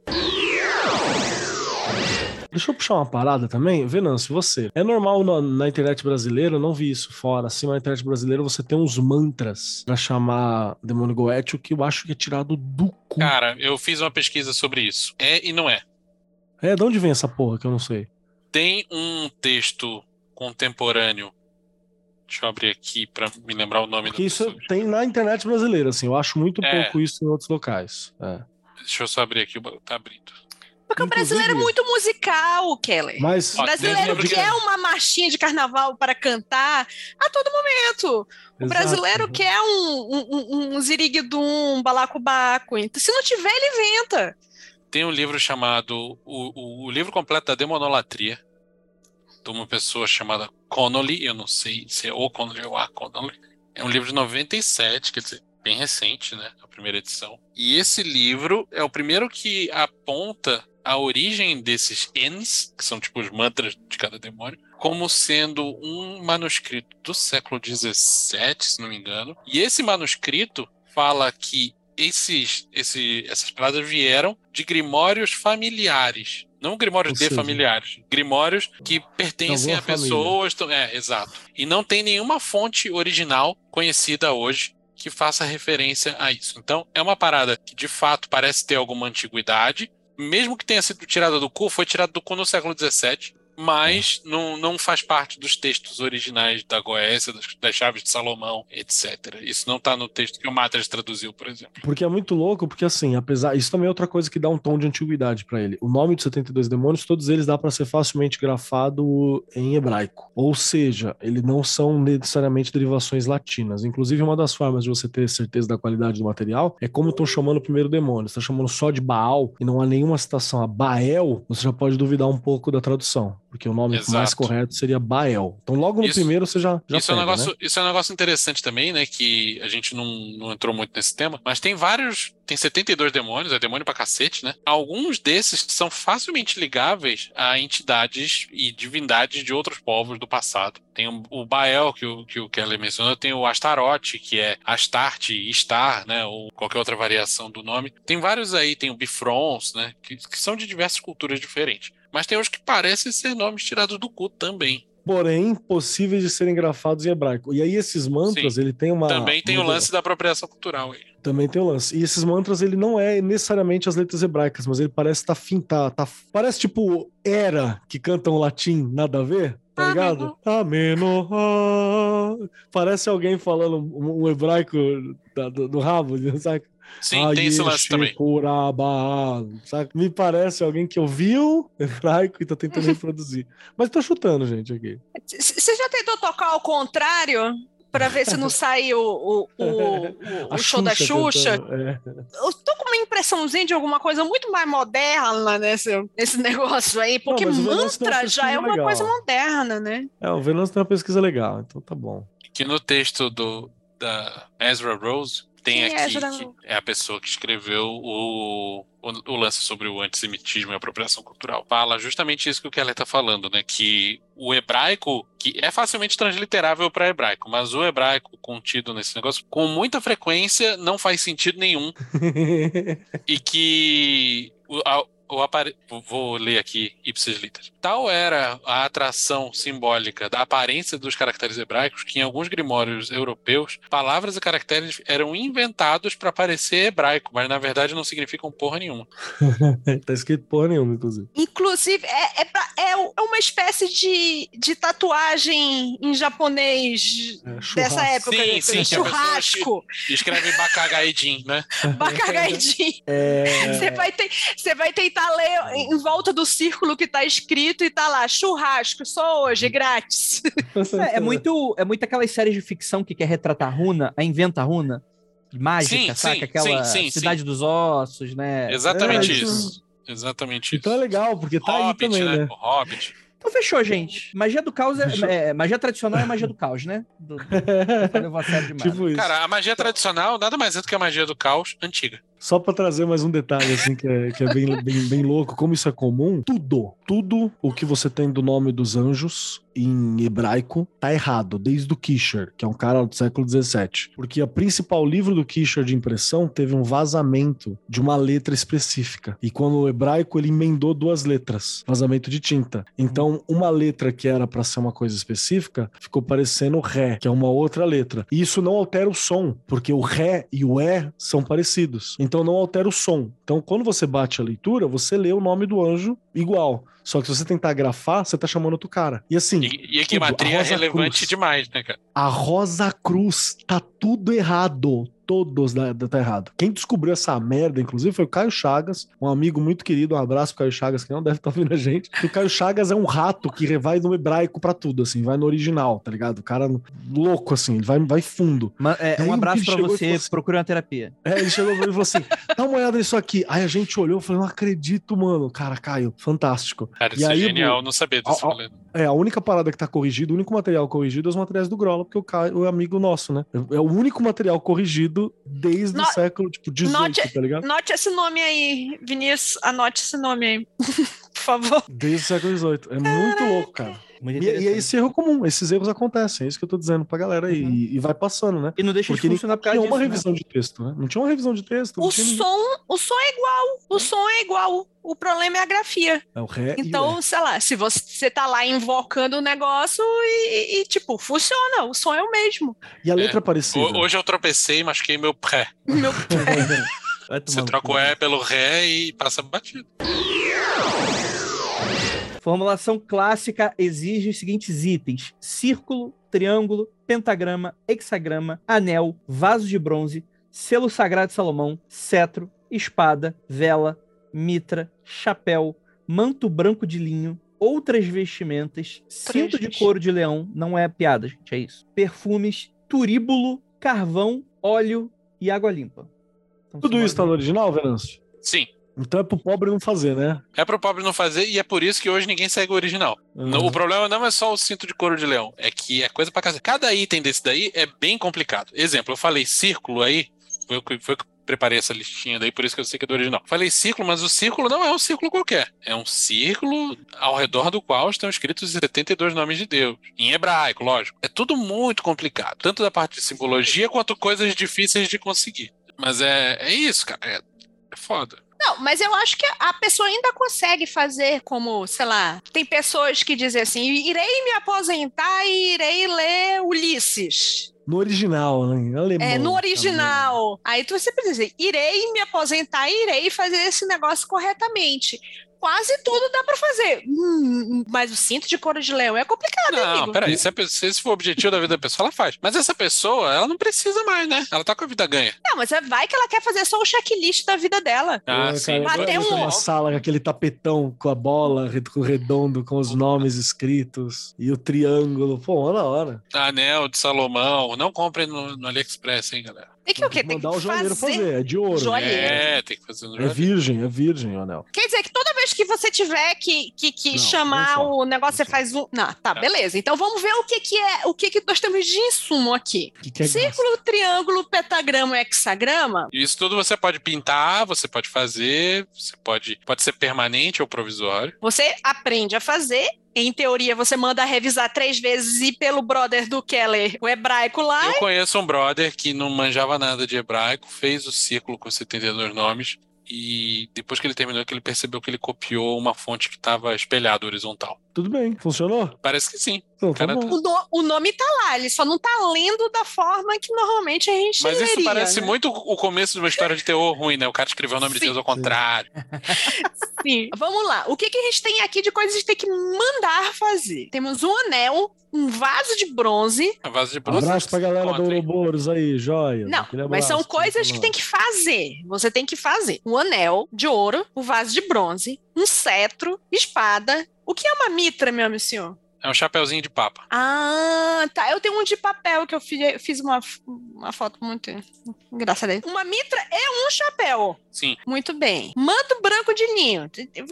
Deixa eu puxar uma parada também. Venâncio, você. É normal na, na, internet brasileira, eu não vi isso fora. Assim, na internet brasileira você tem uns mantras pra chamar Demônio Goethe, que eu acho que é tirado do cu. Cara, eu fiz uma pesquisa sobre isso. É e não é. É, de onde vem essa porra que eu não sei? Tem um texto contemporâneo. Deixa eu abrir aqui para me lembrar o nome Porque isso pessoa. tem na internet brasileira, assim. Eu acho muito é. pouco isso em outros locais. É. Deixa eu só abrir aqui, tá abrindo. Porque Inclusive, o brasileiro é muito musical, Kelly. Mas, o brasileiro quer uma marchinha de carnaval para cantar a todo momento. O Exato. brasileiro quer um, um, um, um ziriguidum, um balacobaco. Então, se não tiver, ele inventa. Tem um livro chamado O, o, o livro completo da Demonolatria, de uma pessoa chamada Connolly, eu não sei se é o Connolly ou a Connolly. É um livro de 97, quer dizer, bem recente, né? A primeira edição. E esse livro é o primeiro que aponta a origem desses N's, que são tipo os mantras de cada demônio, como sendo um manuscrito do século XVII, se não me engano. E esse manuscrito fala que esses, esse, essas palavras vieram de grimórios familiares não grimórios de familiares, grimórios que pertencem a pessoas. É, exato. E não tem nenhuma fonte original conhecida hoje que faça referência a isso. Então, é uma parada que de fato parece ter alguma antiguidade. Mesmo que tenha sido tirada do cu, foi tirada do cu no século XVII mas não, não faz parte dos textos originais da Goécia, das, das Chaves de Salomão, etc. Isso não está no texto que o Matres traduziu, por exemplo. Porque é muito louco, porque assim, apesar. Isso também é outra coisa que dá um tom de antiguidade para ele. O nome dos 72 demônios, todos eles dá para ser facilmente grafado em hebraico. Ou seja, eles não são necessariamente derivações latinas. Inclusive, uma das formas de você ter certeza da qualidade do material é como estão chamando o primeiro demônio. Está chamando só de Baal e não há nenhuma citação a Bael, você já pode duvidar um pouco da tradução porque o nome Exato. mais correto seria Bael. Então, logo no isso, primeiro você já, já isso pega, é um negócio, né? Isso é um negócio interessante também, né? Que a gente não, não entrou muito nesse tema, mas tem vários. Tem 72 demônios, é demônio pra cacete, né? Alguns desses são facilmente ligáveis a entidades e divindades de outros povos do passado. Tem o Bael, que o, que o Kelly mencionou, tem o Astarote, que é Astarte, Star, né? Ou qualquer outra variação do nome. Tem vários aí, tem o Bifrons, né? Que, que são de diversas culturas diferentes. Mas tem uns que parecem ser nomes tirados do cu também. porém possíveis de serem grafados em hebraico. E aí esses mantras, Sim. ele tem uma... Também tem o lance da apropriação cultural aí. Também tem o lance. E esses mantras, ele não é necessariamente as letras hebraicas, mas ele parece tá fim, tá, tá- parece tipo era que cantam latim, nada a ver, tá ligado? Ameno. ah. Parece alguém falando um, um hebraico da- do, do rabo, sabe? Sim, tem esse lance também. Sabe? Me parece alguém que ouviu hebraico e tá tentando reproduzir. Mas tô chutando, gente, aqui. Você já tentou tocar ao contrário? Pra ver se não sai o, o, o, o- show da Xuxa? é. Eu tô com uma impressãozinha de alguma coisa muito mais moderna nesse, nesse negócio aí, porque mas o Venâncio tem uma mantra já é uma legal. coisa moderna, né? É, o Venâncio tem uma pesquisa legal, então tá bom. Que no texto do, da Ezra Rose tem Quem é aqui Ezra que é a pessoa que escreveu o, o, o lance sobre o antissemitismo e a apropriação cultural. Fala justamente isso que o Keller tá falando, né? Que o hebraico, que é facilmente transliterável para hebraico, mas o hebraico contido nesse negócio, com muita frequência, não faz sentido nenhum e que a- apare... vou ler aqui ipsis literis. Tal era a atração simbólica da aparência dos caracteres hebraicos que em alguns grimórios europeus, palavras e caracteres eram inventados para parecer hebraico, mas na verdade não significam porra nenhuma. tá escrito porra nenhuma, inclusive. Inclusive, é, é, pra- é é uma espécie de, de tatuagem em japonês É, dessa época. Sim, né? sim, churrasco, Escreve Bakagaidin, né? bacagaidinho. É, Você vai, ter- você vai tentar ler em volta do círculo que tá escrito e tá lá, churrasco, só hoje, grátis. É, é muito, é muito aquelas séries de ficção que quer retratar a runa, a inventa a runa. Mágica, Sim, saca? sim, Aquela sim, sim, Cidade dos Ossos, né? Exatamente É, isso. Exatamente isso. Então é legal, porque tá Hobbit, aí também, né? né? O Hobbit. Então fechou, gente. Magia do caos é, é- magia tradicional é magia do caos, né? Do, do, levou a sério demais. tipo isso. Cara, a magia tradicional nada mais é do que a magia do caos antiga. Só pra trazer mais um detalhe, assim, que é, que é bem, bem, bem louco, como isso é comum, tudo, tudo o que você tem do nome dos anjos em hebraico tá errado, desde o Kisher, que é um cara do século XVII. Porque o principal livro do Kisher de impressão teve um vazamento de uma letra específica. E quando o hebraico, ele emendou duas letras, vazamento de tinta. Então, uma letra que era pra ser uma coisa específica, ficou parecendo Ré, que é uma outra letra. E isso não altera o som, porque o Ré e o É são parecidos. Então não altera o som. Então quando você bate a leitura, você lê o nome do anjo igual. Só que se você tentar grafar, você tá chamando outro cara. E assim, E, e a gematria é relevante Cruz. demais, né, cara? a Rosa Cruz tá tudo errado. Todos da, da- tá errado. Quem descobriu essa merda, inclusive, foi o Caio Chagas, um amigo muito querido. Um abraço pro Caio Chagas, que não deve estar ouvindo a gente. O Caio Chagas é um rato que vai no hebraico pra tudo, assim, vai no original, tá ligado? O cara louco, assim, ele vai, vai fundo. Ma- é, aí um o abraço e você, falou assim- procure uma terapia. É, ele chegou pra mim e falou assim: dá uma olhada nisso aqui. Aí a gente olhou e falou: não acredito, mano. Cara, Caio, fantástico. Cara, E isso é aí, genial, não sabia rolê. É, a única parada que tá corrigido, o único material corrigido é os materiais do Grola, porque o Caio é amigo nosso, né? É o único material corrigido desde No- o século, tipo, 18, Note- tá ligado? Anote esse nome aí, Vinícius, anote esse nome aí, por favor. Desde o século XVIII. É muito louco, cara. E, e é esse erro comum, esses erros acontecem, é isso que eu tô dizendo pra galera aí. Uhum. E, e vai passando, né? E não deixa Porque de funcionar por Tinha causa uma disso, né? revisão de texto, né? Não tinha uma revisão de texto. não O tinha ninguém. som, o som é igual, o som é igual. O problema é a grafia. É o ré e o Então, sei lá, se você, você tá lá invocando o negócio e, e, tipo, funciona, o som é o mesmo. E a letra É. é parecida. Ho- Hoje eu tropecei e machuquei meu pré. Meu tomar Você troca o E pelo Ré e passa batido. Formulação clássica exige os seguintes itens: círculo, triângulo, pentagrama, hexagrama, anel, vaso de bronze, selo sagrado de Salomão, cetro, espada, vela, mitra, chapéu, manto branco de linho, outras vestimentas, cinto de couro de leão, não é piada, gente, é isso. Perfumes, turíbulo, carvão, óleo e água limpa. Então, Tudo isso tá no original, Venâncio? Sim. Então é pro pobre não fazer, né? É pro pobre não fazer e é por isso que hoje ninguém segue o original. Uhum. O problema não é só o cinto de couro de leão, é que é coisa pra casa. Cada item desse daí é bem complicado. Exemplo, eu falei círculo aí, foi o que foi que preparei essa listinha daí, por isso que eu sei que é do original. Falei círculo, mas o círculo não é um círculo qualquer. É um círculo ao redor do qual estão escritos os 72 nomes de Deus. Em hebraico, lógico. É tudo muito complicado, tanto da parte de simbologia quanto coisas difíceis de conseguir. Mas é, é isso, cara. É, é foda. Não, mas eu acho que a pessoa ainda consegue fazer como, sei lá, tem pessoas que dizem assim: irei me aposentar e irei ler Ulisses. No original, né? Em alemão. É, no também. original. Aí tu sempre diz assim, irei me aposentar e irei fazer esse negócio corretamente. Quase tudo dá pra fazer. Hum, mas o cinto de couro de leão é complicado, Não, amigo. peraí, se, a pessoa- se esse for o objetivo da vida da pessoa, ela faz. Mas essa pessoa, ela não precisa mais, né? Ela tá com a vida ganha. Não, mas vai que ela quer fazer só o checklist da vida dela. Ah, É, sim. um- numa sala com aquele tapetão com a bola com o redondo, com os nomes escritos e o triângulo. Pô, uma da hora. Anel de Salomão. Não comprem no, no AliExpress, hein, galera. Tem que o quê? Tem que mandar o joalheiro fazer. fazer. É de ouro. Joalheiro. É, tem que fazer no É virgem, é virgem o anel. Quer dizer que toda vez que você tiver que, que, que Não, chamar só, o negócio, você faz um. Não, tá, beleza. Então vamos ver o que, que é, o que, que nós temos de insumo aqui. Que que é Círculo, triângulo, pentagrama, hexagrama. Isso tudo você pode pintar, você pode fazer, você pode, pode ser permanente ou provisório. Você aprende a fazer. Em teoria, você manda revisar três vezes e pelo brother do Keller, o hebraico lá. Eu conheço um brother que não manjava nada de hebraico, fez o círculo com 72 nomes e depois que ele terminou, que ele percebeu que ele copiou uma fonte que estava espelhada horizontal. Tudo bem, funcionou? Parece que sim. Então, tá. O, no- o nome tá lá, ele só não tá lendo da forma que normalmente a gente Mas isso leria, parece né? muito o começo de uma história de terror ruim, né? O cara escreveu o nome de Sim. Deus ao contrário. Sim. Vamos lá. O que, que a gente tem aqui de coisas que a gente tem que mandar fazer? Temos um anel, um vaso de bronze. A vaso de bronze. Abraço pra galera do? Ouroboros aí, joia. Não, mas são coisas que tem que fazer. Você tem que fazer um anel de ouro, um vaso de bronze, um cetro, espada. O que é uma mitra, meu amigo senhor? É um chapeuzinho de papa. Ah, tá. Eu tenho um de papel que eu fiz, eu fiz uma, uma foto muito engraçada. Uma mitra é um chapéu. Sim. Muito bem. Manto branco de linho.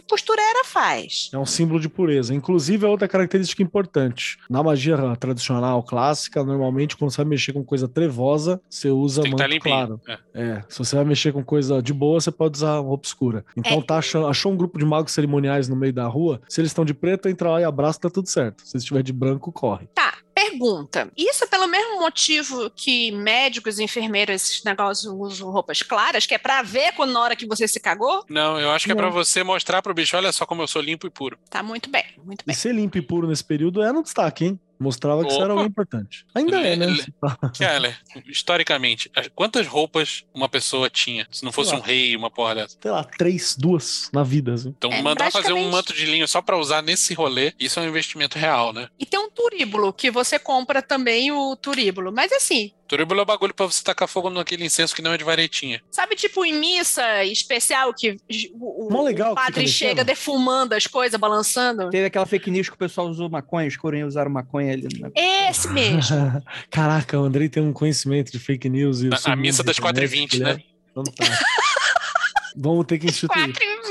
Costureira faz. É um símbolo de pureza. Inclusive, é outra característica importante. Na magia tradicional, clássica, normalmente, quando você vai mexer com coisa trevosa, você usa Tem que estar manto limpinho. claro. É. É, se você vai mexer com coisa de boa, você pode usar uma obscura. Então, É. tá achando, achou um grupo de magos cerimoniais no meio da rua? Se eles estão de preto, entra lá e abraça, tá tudo certo. Se estiver de branco, corre. Tá, pergunta. Isso é pelo mesmo motivo que médicos e enfermeiros, esses negócios, usam roupas claras, que é pra ver quando na hora que você se cagou? Não, eu acho que é Não. pra você mostrar pro bicho, olha só como eu sou limpo e puro. Tá muito bem, muito E bem. ser limpo e puro nesse período era um destaque, hein? Mostrava que você era Opa. alguém importante. Ainda é, né? Le- Keller, historicamente, as- quantas roupas uma pessoa tinha? Se não fosse Sei um lá. rei, uma porra dessa. Sei lá, três, duas na vida. Assim. Então, É, mandar fazer um manto de linho só pra usar nesse rolê, isso é um investimento real, né? E tem um turíbulo, que você compra também o turíbulo. Mas assim, Turíbulo é o bagulho pra você tacar fogo naquele incenso que não é de varetinha. sabe tipo em missa especial que o, o- legal o que padre fica chega defumando as coisas, balançando? Teve aquela fake news que o pessoal usou maconha, os coreanos usaram maconha ali. Né? Esse mesmo. Caraca, o Andrei tem um conhecimento de fake news. E Na- a missa da das internet, 4h20, ele é né? Fantástico. Vamos ter que instituir. 4 e 20.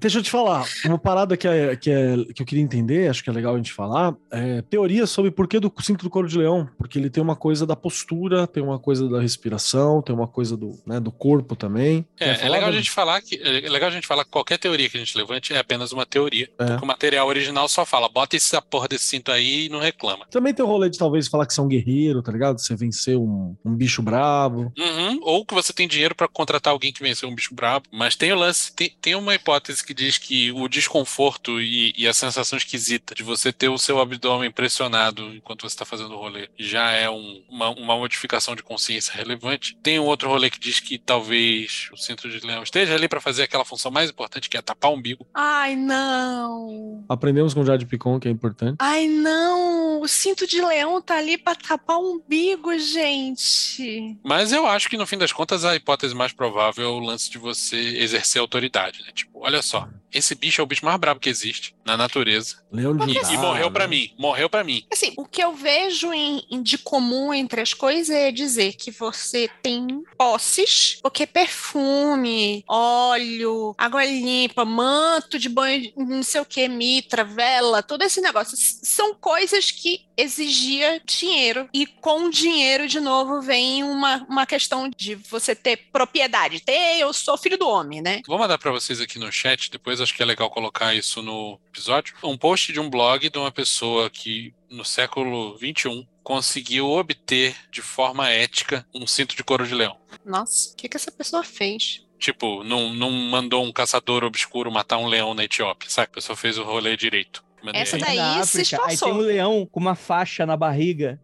Deixa eu te falar, uma parada que, é, que, é, que eu queria entender, acho que é legal a gente falar, é teoria sobre por que do cinto do couro de leão, porque ele tem uma coisa da postura, tem uma coisa da respiração, tem uma coisa do, né, do corpo também. É, é legal a gente falar que é legal a gente falar que qualquer teoria que a gente levante é apenas uma teoria. É. Porque o material original só fala, bota essa porra desse cinto aí e não reclama. Também tem o rolê de talvez falar que você é um guerreiro, tá ligado? Você venceu um, um bicho brabo. Uhum. Ou que você tem dinheiro pra contratar alguém que venceu um bicho brabo. Mas tem o lance, tem, tem uma hipótese que diz que o desconforto e, e a sensação esquisita de você ter o seu abdômen pressionado enquanto você está fazendo o rolê já é um- uma, uma modificação de consciência relevante. Tem um outro rolê que diz que talvez o cinto de leão esteja ali pra fazer aquela função mais importante que é tapar o umbigo. Ai, não. Aprendemos com o Jade Picon, que é importante. Ai, não. O cinto de leão tá ali pra tapar o umbigo, gente. Mas eu acho que no fim das contas a hipótese mais provável é o lance de você exercer autoridade, né? Tipo, olha só, esse bicho é o bicho mais brabo que existe na natureza. Leão de E, Judá, e morreu pra né? mim, morreu pra mim. Assim, o que eu vejo em, em de comum entre as coisas é dizer que você tem posses, porque perfume, óleo, água limpa, manto de banho, não sei o que, mitra, vela, todo esse negócio. São coisas que exigia dinheiro. E com dinheiro, de novo, vem uma, uma questão de você ter propriedade. Ter, eu sou filho do homem, né? Vou mandar pra vocês aqui no chat, depois acho que é legal colocar isso no episódio. Um post de um blog de uma pessoa que no século XXI conseguiu obter de forma ética um cinto de couro de leão. Nossa, o que, que essa pessoa fez? Tipo, não, não mandou um caçador obscuro matar um leão na Etiópia, sabe? A pessoa fez o rolê direito. Essa Aí daí se África, Aí esforçou. tem um leão com uma faixa na barriga.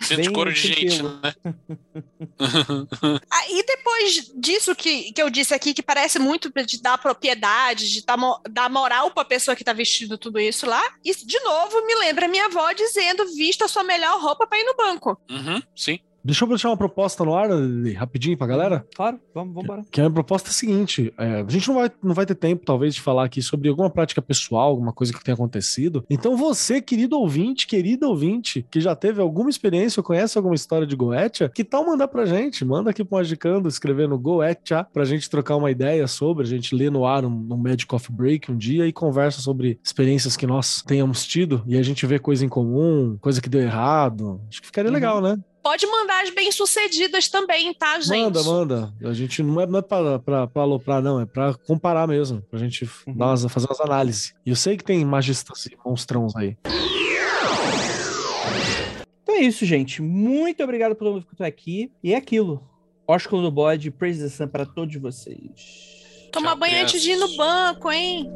Cinto de bem couro de gente, né? Aí depois disso que, que eu disse aqui, que parece muito de dar propriedade, de dar, dar moral pra pessoa que tá vestindo tudo isso lá, isso de novo me lembra minha avó dizendo: vista a sua melhor roupa pra ir no banco. Uhum, sim. Deixa eu deixar uma proposta no ar, rapidinho pra galera. Claro, vamos, vamos embora. Que a minha proposta é a seguinte: é, a gente não vai, não vai ter tempo, talvez, de falar aqui sobre alguma prática pessoal, alguma coisa que tenha acontecido. Então, você, querido ouvinte, querida ouvinte, que já teve alguma experiência ou conhece alguma história de Goetia, que tal mandar pra gente? Manda aqui pro Magicando, escrever no Goetia, pra gente trocar uma ideia sobre, a gente lê no ar um, um Magic Coffee Break um dia e conversa sobre experiências que nós tenhamos tido e a gente vê coisa em comum, coisa que deu errado. Acho que ficaria Uhum. legal, né? Pode mandar as bem-sucedidas também, tá, gente? Manda, manda. A gente não é, não é pra, pra, pra aloprar, não. É pra comparar mesmo. Pra gente Uhum. dar umas- fazer umas análises. E eu sei que tem magistas e monstrões aí. Então é isso, gente. Muito obrigado por todo mundo que estou aqui. E é aquilo. Ósculo do bode, praise the sun para todos vocês. Tomar Tchau, banho antes de ir no banco, hein?